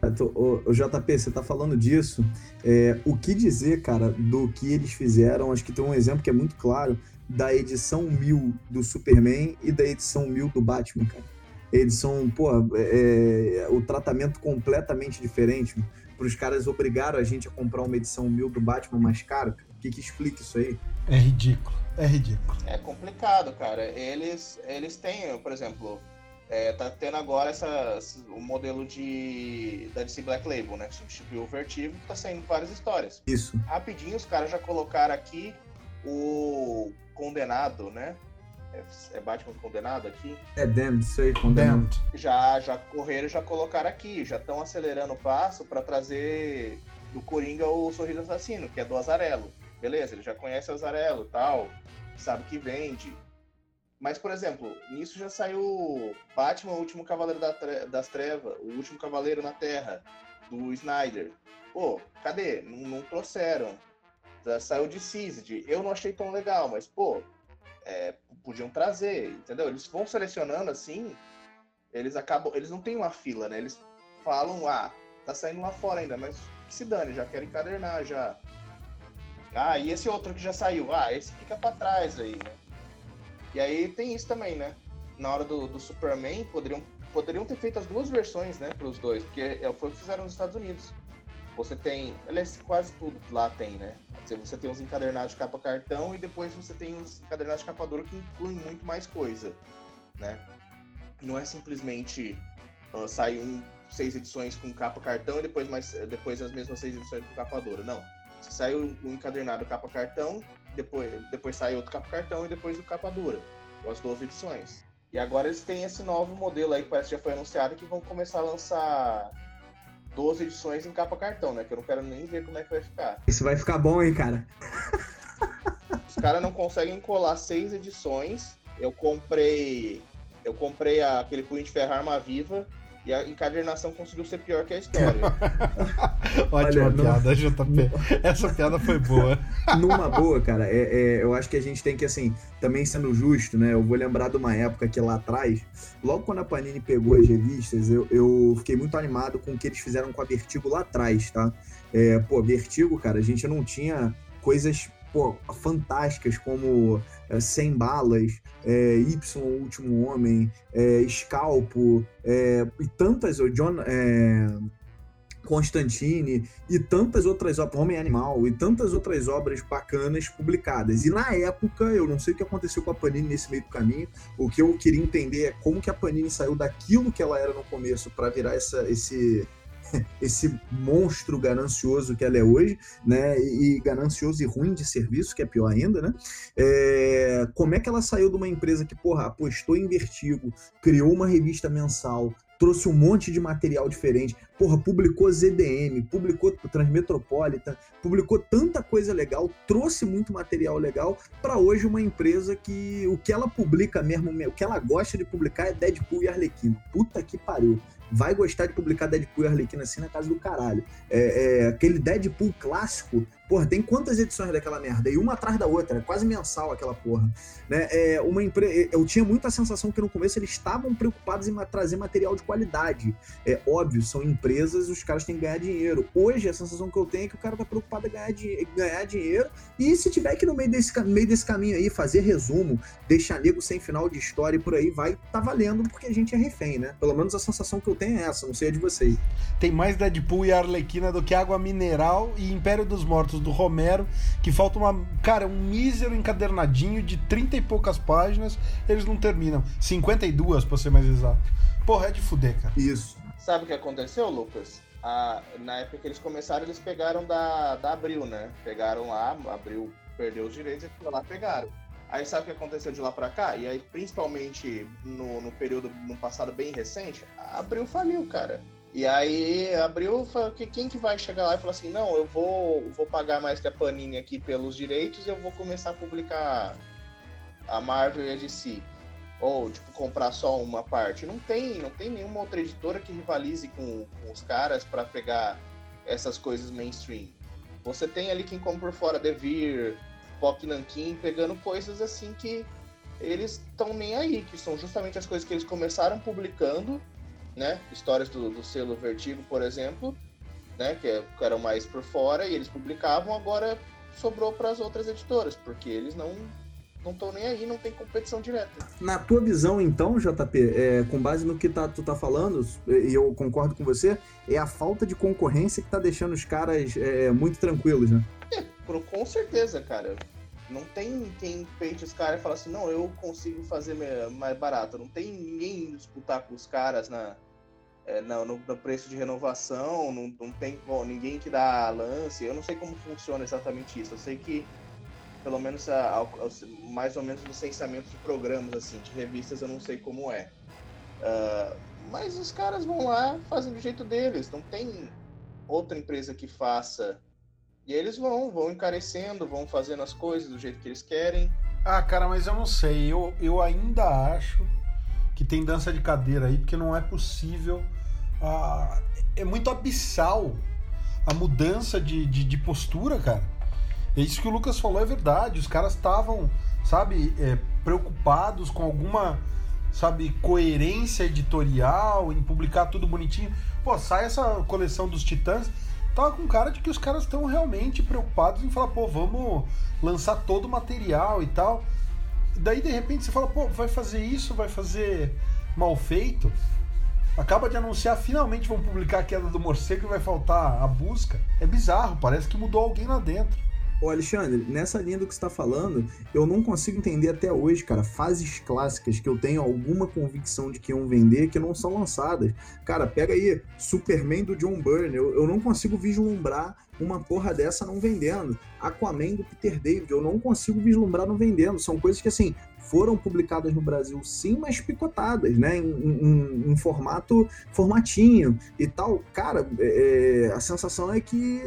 O, JP, você tá falando disso. É, o que dizer, cara, do que eles fizeram? Acho que tem um exemplo que é muito claro da edição 1000 do Superman e da edição 1000 do Batman, cara. edição, pô, é, é, o tratamento completamente diferente. Para os caras obrigaram a gente a comprar uma edição 1000 do Batman mais cara. O que, que explica isso aí? É ridículo. É ridículo. É complicado, cara. Eles, eles têm, por exemplo, é, tá tendo agora essa, o modelo de da DC Black Label, né? Que substituiu o Vertigo, tá saindo várias histórias. Isso. Rapidinho, os caras já colocaram aqui o Condenado, né? É, é Batman Condenado aqui? É Damned, sei, Condenado. Já, já correram já colocaram aqui, já estão acelerando o passo para trazer do Coringa o Sorriso Assassino, que é do Azarelo. Beleza, ele já conhece Azarelo tal, sabe que vende Mas, por exemplo, nisso já saiu Batman, o último Cavaleiro da tre das Trevas, o último Cavaleiro na Terra, do Snyder. Pô, cadê? Não, não trouxeram. Já saiu de Seasoned. Eu não achei tão legal, mas, pô, é, podiam trazer, entendeu? Eles vão selecionando assim, eles acabam. Eles não têm uma fila, né? Eles falam, ah, tá saindo lá fora ainda, mas se dane, já quero encadernar já. Ah, e esse outro que já saiu? Ah, esse fica para trás aí, né? E aí tem isso também, né? Na hora do, do Superman, poderiam, poderiam ter feito as duas versões, né, os dois, porque é, foi o que fizeram nos Estados Unidos. Você tem, aliás, quase tudo lá tem, né? Você tem os encadernados de capa cartão e depois você tem os encadernados de capa dura que incluem muito mais coisa, né? Não é simplesmente uh, sair um, seis edições com capa cartão e depois, mais, depois as mesmas seis edições com capa dura. Não. Saiu um encadernado capa cartão, depois, depois sai outro capa cartão e depois o capa dura. As duas edições. E agora eles têm esse novo modelo aí que parece que já foi anunciado que vão começar a lançar 12 edições em capa cartão, né? Que eu não quero nem ver como é que vai ficar. Isso vai ficar bom, hein, cara? Os caras não conseguem colar seis edições. Eu comprei. Eu comprei aquele punho de ferro Arma Viva e a encadernação conseguiu ser pior que a história. Ótima Olha, piada, JP. Essa piada foi boa. Numa boa, cara, é, é, eu acho que a gente tem que, assim, também sendo justo, né? Eu vou lembrar de uma época que lá atrás, logo quando a Panini pegou as revistas, eu, eu fiquei muito animado com o que eles fizeram com a Vertigo lá atrás, tá? É, pô, Vertigo, cara, a gente não tinha coisas pô, fantásticas como é, Sem Balas, é, Y, o Último Homem, é, Scalpo, é, e tantas, o John, é, Constantine e tantas outras obras, Homem Animal e tantas outras obras bacanas publicadas. E na época, eu não sei o que aconteceu com a Panini nesse meio do caminho, o que eu queria entender é como que a Panini saiu daquilo que ela era no começo para virar essa, esse esse monstro ganancioso que ela é hoje, né? E ganancioso e ruim de serviço, que é pior ainda, né? É, como é que ela saiu de uma empresa que, porra, apostou em vertigo, criou uma revista mensal, trouxe um monte de material diferente. Porra, publicou ZDM, publicou Transmetropolitan, publicou tanta coisa legal, trouxe muito material legal para hoje uma empresa que o que ela publica mesmo, o que ela gosta de publicar é Deadpool e Arlequino. Puta que pariu vai gostar de publicar Deadpool e Arlequina assim na casa do caralho. É, é, aquele Deadpool clássico Porra, tem quantas edições daquela merda? E uma atrás da outra, é quase mensal aquela porra. Né? É, uma empre... Eu tinha muita sensação que no começo eles estavam preocupados em trazer material de qualidade. É óbvio, são empresas, os caras têm que ganhar dinheiro. Hoje a sensação que eu tenho é que o cara tá preocupado em ganhar, di... ganhar dinheiro. E se tiver que no meio desse, meio desse caminho aí fazer resumo, deixar nego sem final de história e por aí vai, tá valendo porque a gente é refém, né? Pelo menos a sensação que eu tenho é essa, não sei a de vocês. Tem mais Deadpool e Arlequina do que Água Mineral e Império dos Mortos do Romero, que falta uma. Cara, um mísero encadernadinho de 30 e poucas páginas, eles não terminam. 52, pra ser mais exato. Porra, é de fuder, cara. Isso. Sabe o que aconteceu, Lucas? Ah, na época que eles começaram, eles pegaram da, da Abril, né? Pegaram lá, Abril perdeu os direitos e lá pegaram. Aí sabe o que aconteceu de lá para cá? E aí, principalmente no, no período, no passado bem recente, a Abril faliu, cara. E aí abriu, que quem que vai chegar lá e falar assim, não, eu vou, vou pagar mais que a Panini aqui pelos direitos eu vou começar a publicar a Marvel e a DC. Ou, tipo, comprar só uma parte. Não tem, não tem nenhuma outra editora que rivalize com, com os caras para pegar essas coisas mainstream. Você tem ali quem compra por fora, Devir, Pop Nankin, pegando coisas assim que eles estão nem aí, que são justamente as coisas que eles começaram publicando né? Histórias do, do selo Vertigo, por exemplo, né? Que, que eram mais por fora e eles publicavam, agora sobrou para as outras editoras, porque eles não não estão nem aí, não tem competição direta. Na tua visão, então, JP, é, com base no que tá, tu tá falando, e eu concordo com você, é a falta de concorrência que tá deixando os caras é, muito tranquilos, né? É, com certeza, cara. Não tem quem peite os caras e fala assim, não, eu consigo fazer mais barato. Não tem ninguém disputar com os caras na, é, não, no, no, preço de renovação, não, não tem bom, ninguém que dá lance. Eu não sei como funciona exatamente isso. Eu sei que, pelo menos, a, a, mais ou menos licenciamento de programas, assim, de revistas, eu não sei como é. Uh, mas os caras vão lá, fazem do jeito deles. Não tem outra empresa que faça. E eles vão, vão encarecendo, vão fazendo as coisas do jeito que eles querem. Ah, cara, mas eu não sei. Eu, eu ainda acho que tem dança de cadeira aí, porque não é possível. É muito abissal a mudança de, de, de postura, cara. É isso que o Lucas falou, é verdade. Os caras estavam, sabe, é, preocupados com alguma, sabe, coerência editorial, em publicar tudo bonitinho. Pô, sai essa coleção dos Titãs. Tava com cara de que os caras estão realmente preocupados em falar, pô, vamos lançar todo o material e tal. Daí, de repente, você fala, pô, vai fazer isso, vai fazer mal feito. Acaba de anunciar, finalmente vão publicar a queda do morcego e vai faltar a busca. É bizarro, parece que mudou alguém lá dentro. Ô Alexandre, nessa linha do que você está falando, eu não consigo entender até hoje, cara, fases clássicas que eu tenho alguma convicção de que iam vender que não são lançadas. Cara, pega aí Superman do John Byrne, eu, eu não consigo vislumbrar uma porra dessa não vendendo. Aquaman do Peter David, eu não consigo vislumbrar não vendendo. São coisas que, assim, foram publicadas no Brasil sim, mas picotadas, né? Em, em, em formato, formatinho e tal. Cara, é, a sensação é que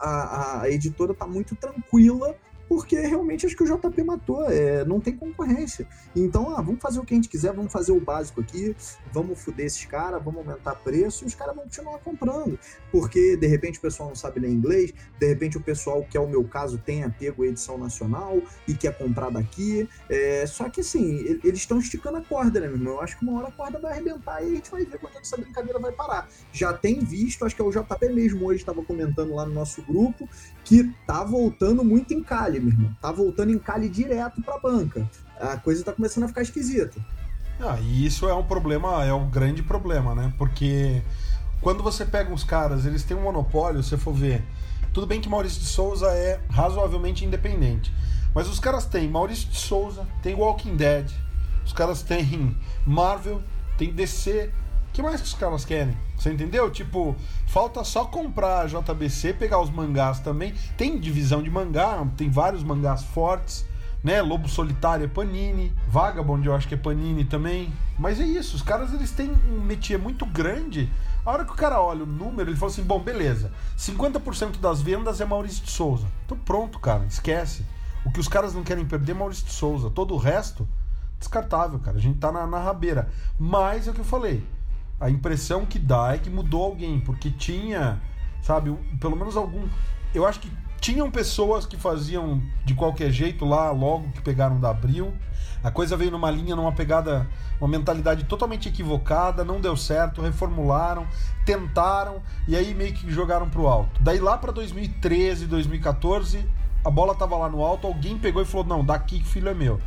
a, a editora está muito tranquila porque realmente acho que o JP matou, é, não tem concorrência. Então, ah, vamos fazer o que a gente quiser, vamos fazer o básico aqui, vamos foder esses caras, vamos aumentar preço e os caras vão continuar comprando. Porque de repente o pessoal não sabe ler inglês, de repente o pessoal, que é o meu caso, tem apego à edição nacional e quer comprar daqui. É, só que assim, eles estão esticando a corda, né, meu irmão? Eu acho que uma hora a corda vai arrebentar e a gente vai ver quando essa brincadeira vai parar. Já tem visto, acho que é o JP mesmo hoje estava comentando lá no nosso grupo, que tá voltando muito em calha, meu irmão. Tá voltando em calha direto pra banca. A coisa tá começando a ficar esquisita. Ah, e isso é um problema, é um grande problema, né? Porque quando você pega uns caras, eles têm um monopólio, se for ver. Tudo bem que Maurício de Souza é razoavelmente independente. Mas os caras têm Maurício de Souza, tem Walking Dead, os caras têm Marvel, tem DC, que mais que os caras querem? Você entendeu? Tipo, falta só comprar a JBC, pegar os mangás também. Tem divisão de mangá, tem vários mangás fortes, né? Lobo Solitário é Panini, Vagabond eu acho que é Panini também. Mas é isso, os caras eles têm um métier muito grande. A hora que o cara olha o número, ele fala assim: bom, beleza, 50% das vendas é Maurício de Souza. Então pronto, cara, esquece. O que os caras não querem perder é Maurício de Souza. Todo o resto, descartável, cara. A gente tá na, na rabeira. Mas é o que eu falei a impressão que dá é que mudou alguém, porque tinha, sabe, pelo menos algum. Eu acho que tinham pessoas que faziam de qualquer jeito lá, logo que pegaram da Abril. A coisa veio numa linha, numa pegada, uma mentalidade totalmente equivocada, não deu certo, reformularam, tentaram e aí meio que jogaram pro alto. Daí lá para 2013, 2014, a bola tava lá no alto, alguém pegou e falou: "Não, daqui que filho é meu".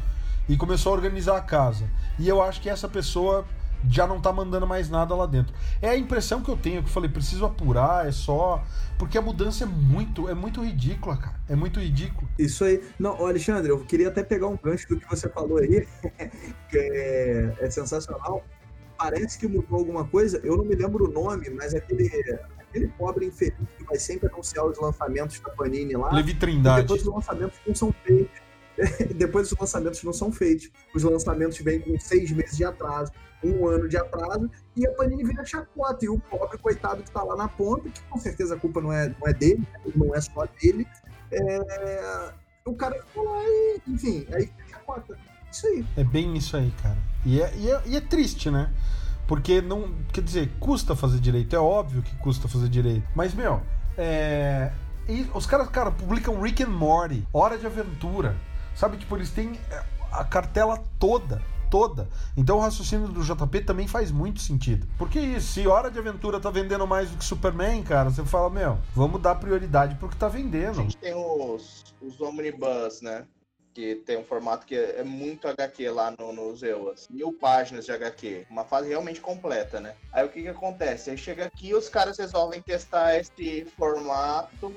E começou a organizar a casa. E eu acho que essa pessoa já não tá mandando mais nada lá dentro. É a impressão que eu tenho, que eu falei, preciso apurar, é só. Porque a mudança é muito, é muito ridícula, cara. É muito ridículo. Isso aí. Não, Alexandre, eu queria até pegar um gancho do que você falou aí, que é, é sensacional. Parece que mudou alguma coisa, eu não me lembro o nome, mas aquele, aquele pobre infeliz que vai sempre anunciar os lançamentos da Panini lá. Levi Trindade. Depois os lançamentos não são feitos. depois os lançamentos não são feitos. Os lançamentos vêm com seis meses de atraso um ano de atraso, e a Panini vira chacota. E o pobre coitado que está lá na ponta, que com certeza a culpa não é, não é dele, não é só dele, é... o cara ficou lá e, enfim, aí chacota. Isso aí. É bem isso aí, cara. E é, e é, e é triste, né? Porque não. Quer dizer, custa fazer direito. É óbvio que custa fazer direito. Mas, meu, é. E os caras, cara, publicam Rick and Morty, Hora de Aventura. Sabe, tipo, eles têm a cartela toda toda. Então o raciocínio do JP também faz muito sentido. Porque se Hora de Aventura tá vendendo mais do que Superman, cara, você fala, meu, vamos dar prioridade pro que tá vendendo. A gente tem os, os Omnibus, né? que tem um formato que é muito HQ lá no, nos EUAs. Mil páginas de HQ. Uma fase realmente completa, né? Aí o que que acontece? Aí chega aqui os caras resolvem testar esse formato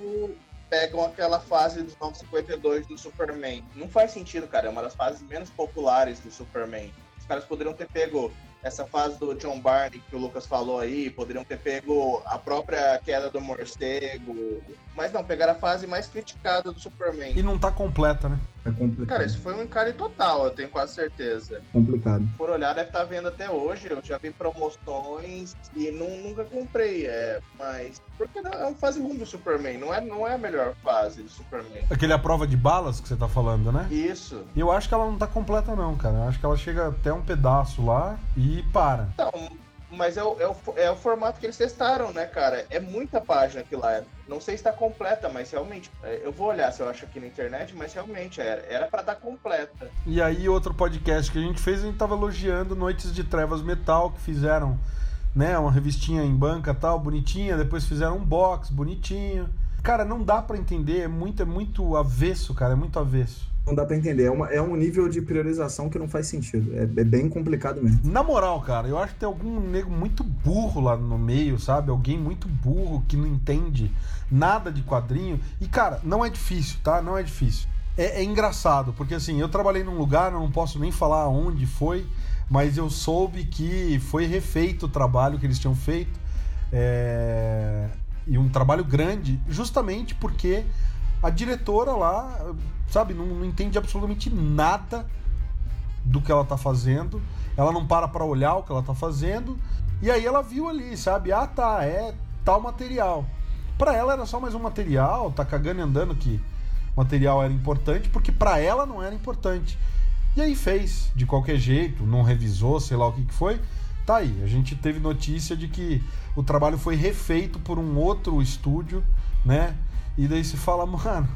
pegam aquela fase dos 952 do Superman. Não faz sentido, cara. É uma das fases menos populares do Superman. Os caras poderiam ter pego essa fase do John Barney que o Lucas falou aí, poderiam ter pego a própria queda do morcego. Mas não, pegaram a fase mais criticada do Superman. E não tá completa, né? É complicado. Cara, isso foi um encare total, eu tenho quase certeza. complicado. Por olhar, deve estar vendo até hoje. Eu já vi promoções e não, nunca comprei. É, mas. Porque não- é uma fase ruim do Superman. Não é, não é a melhor fase do Superman. Aquele a prova de balas que você tá falando, né? Isso. E eu acho que ela não tá completa, não, cara. Eu acho que ela chega até um pedaço lá e para. Então, mas é o, é, o, é o formato que eles testaram, né, cara? É muita página aqui lá. Não sei se tá completa, mas realmente. é, Eu vou olhar se eu acho aqui na internet, mas realmente era. Era pra estar completa. E aí, outro podcast que a gente fez, a gente tava elogiando Noites de Trevas Metal, que fizeram, né, uma revistinha em banca tal, bonitinha, depois fizeram um box bonitinho. Cara, não dá pra entender, é muito, é muito avesso, cara, é muito avesso. Não dá pra entender. É, uma- é um nível de priorização que não faz sentido. É, é bem complicado mesmo. Na moral, cara, eu acho que tem algum nego muito burro lá no meio, sabe? Alguém muito burro que não entende nada de quadrinho. E, cara, não é difícil, tá? Não é difícil. É, é engraçado, porque assim, eu trabalhei num lugar, não posso nem falar onde foi, mas eu soube que foi refeito o trabalho que eles tinham feito. É, E um trabalho grande, justamente porque a diretora lá, sabe, não, não entende absolutamente nada do que ela tá fazendo. Ela não para pra olhar o que ela tá fazendo. E aí ela viu ali, sabe? Ah, tá, é tal material. Pra ela era só mais um material, tá cagando e andando que material era importante, porque pra ela não era importante. E aí fez, de qualquer jeito, não revisou, sei lá o que, que foi. Tá aí, a gente teve notícia de que o trabalho foi refeito por um outro estúdio, né? E daí se fala, mano,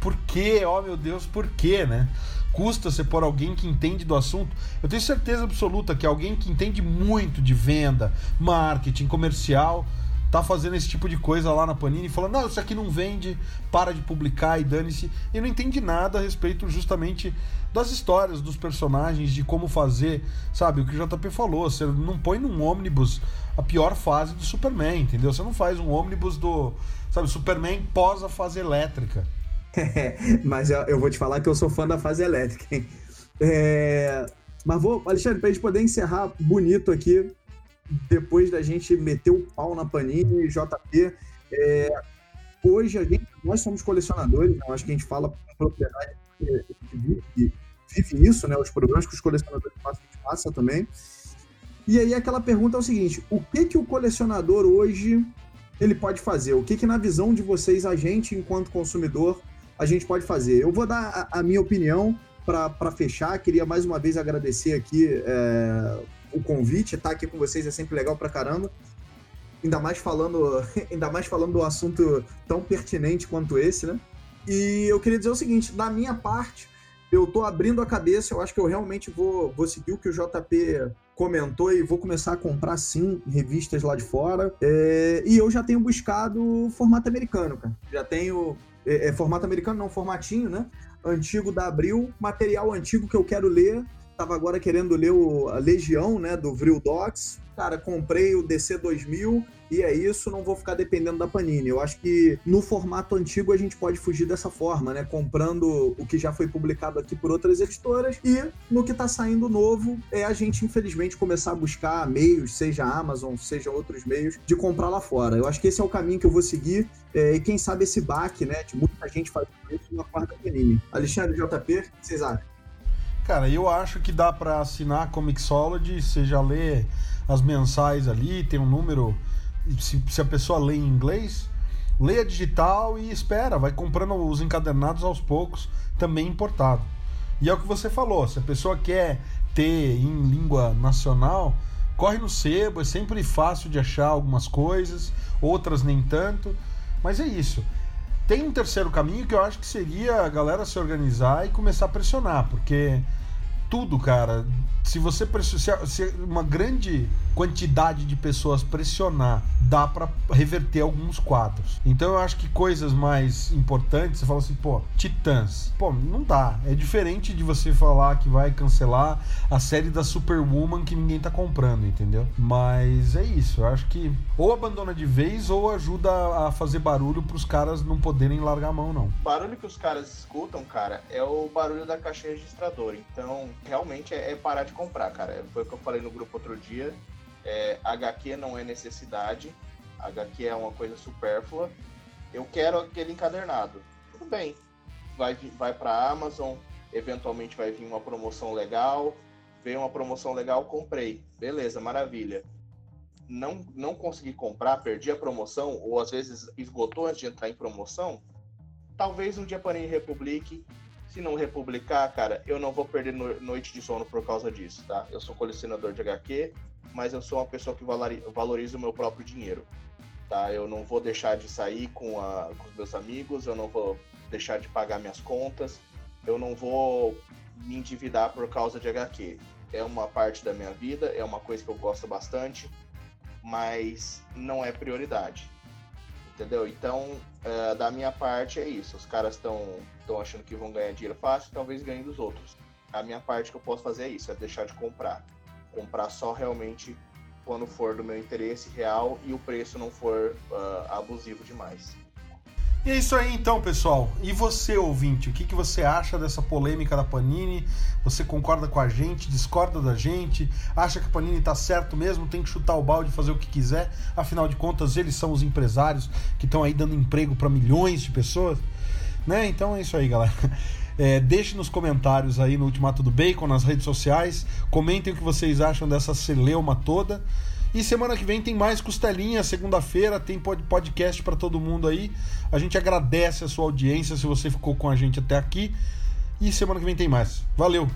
por quê? Oh meu Deus, por quê, né? Custa você pôr alguém que entende do assunto. Eu tenho certeza absoluta que alguém que entende muito de venda, marketing, comercial, tá fazendo esse tipo de coisa lá na Panini, falando, não, isso aqui não vende, para de publicar e dane-se. E não entende nada a respeito justamente das histórias, dos personagens, de como fazer, sabe? O que o JP falou, você não põe num ônibus a pior fase do Superman, entendeu? Você não faz um ônibus do, sabe, Superman pós a fase elétrica. Mas eu, eu vou te falar que eu sou fã da fase elétrica, hein? É, Mas vou, Alexandre, pra gente poder encerrar bonito aqui, depois da gente meter o pau na Panini, JP, é, hoje a gente, nós somos colecionadores, né? acho que a gente fala com propriedade, vive, vive isso, né? Os problemas que os colecionadores passam, a gente passa também. E aí aquela pergunta é o seguinte, o que que o colecionador hoje ele pode fazer? O que que na visão de vocês, a gente, enquanto consumidor, a gente pode fazer? Eu vou dar a, a minha opinião para fechar. Queria mais uma vez agradecer aqui é, o convite. Estar aqui com vocês é sempre legal pra caramba. Ainda mais falando, ainda mais falando do assunto tão pertinente quanto esse, né? E eu queria dizer o seguinte, da minha parte, eu tô abrindo a cabeça, eu acho que eu realmente vou, vou seguir o que o JP comentou e vou começar a comprar sim revistas lá de fora. É, e eu já tenho buscado formato americano, cara. Já tenho é, é, formato americano, não, formatinho, né? Antigo da Abril, material antigo que eu quero ler. Tava agora querendo ler o, a Legião, né, do Vril Docs. Cara, comprei o DC 2000 e é isso, não vou ficar dependendo da Panini. Eu acho que no formato antigo a gente pode fugir dessa forma, né? Comprando o que já foi publicado aqui por outras editoras e no que tá saindo novo é a gente, infelizmente, começar a buscar meios, seja Amazon, seja outros meios, de comprar lá fora. Eu acho que esse é o caminho que eu vou seguir é, e quem sabe esse baque, né, de muita gente fazendo isso na quarta Panini. Alexandre JP, o que vocês acham? Cara, eu acho que dá pra assinar a Comixology, você já lê as mensais ali, tem um número. Se, se a pessoa lê em inglês, leia digital e espera, vai comprando os encadernados aos poucos, também importado. E é o que você falou, se a pessoa quer ter em língua nacional, corre no sebo, é sempre fácil de achar algumas coisas, outras nem tanto, mas é isso. Tem um terceiro caminho que eu acho que seria a galera se organizar e começar a pressionar, porque tudo, cara, se você se uma grande quantidade de pessoas pressionar, dá para reverter alguns quadros. Então eu acho que coisas mais importantes, você fala assim, pô, Titãs. Pô, não dá. É diferente de você falar que vai cancelar a série da Superwoman que ninguém tá comprando, entendeu? Mas é isso, eu acho que ou abandona de vez ou ajuda a fazer barulho pros caras não poderem largar a mão, não. O barulho que os caras escutam, cara, é o barulho da caixa registradora. Então, realmente é, é parar de comprar, cara. Foi o que eu falei no grupo outro dia. É, HQ não é necessidade. HQ é uma coisa supérflua. Eu quero aquele encadernado. Tudo bem. vai, vai para a Amazon, eventualmente vai vir uma promoção legal, veio uma promoção legal, comprei. Beleza, maravilha. Não, não consegui comprar, perdi a promoção, ou às vezes esgotou antes de entrar em promoção. Talvez um dia Panini republique. Se não republicar, cara, eu não vou perder no, noite de sono por causa disso, tá? Eu sou colecionador de HQ, mas eu sou uma pessoa que valoriza o meu próprio dinheiro, tá? Eu não vou deixar de sair com, a, com os meus amigos, eu não vou deixar de pagar minhas contas, eu não vou me endividar por causa de HQ. É uma parte da minha vida, é uma coisa que eu gosto bastante, mas não é prioridade. Entendeu? Então, uh, da minha parte é isso. Os caras estão achando que vão ganhar dinheiro fácil, talvez ganhem dos outros. A minha parte que eu posso fazer é isso, é deixar de comprar. Comprar só realmente quando for do meu interesse real e o preço não for uh, abusivo demais. E é isso aí então, pessoal. E você, ouvinte, o que, que você acha dessa polêmica da Panini? Você concorda com a gente, discorda da gente? Acha que a Panini tá certo mesmo? Tem que chutar o balde fazer o que quiser? Afinal de contas, eles são os empresários que estão aí dando emprego para milhões de pessoas? Né? Então é isso aí, galera. É, deixe nos comentários aí no Ultimato do Bacon, nas redes sociais. Comentem o que vocês acham dessa celeuma toda. E semana que vem tem mais costelinha, segunda-feira tem podcast para todo mundo aí. A gente agradece a sua audiência se você ficou com a gente até aqui. E semana que vem tem mais. Valeu!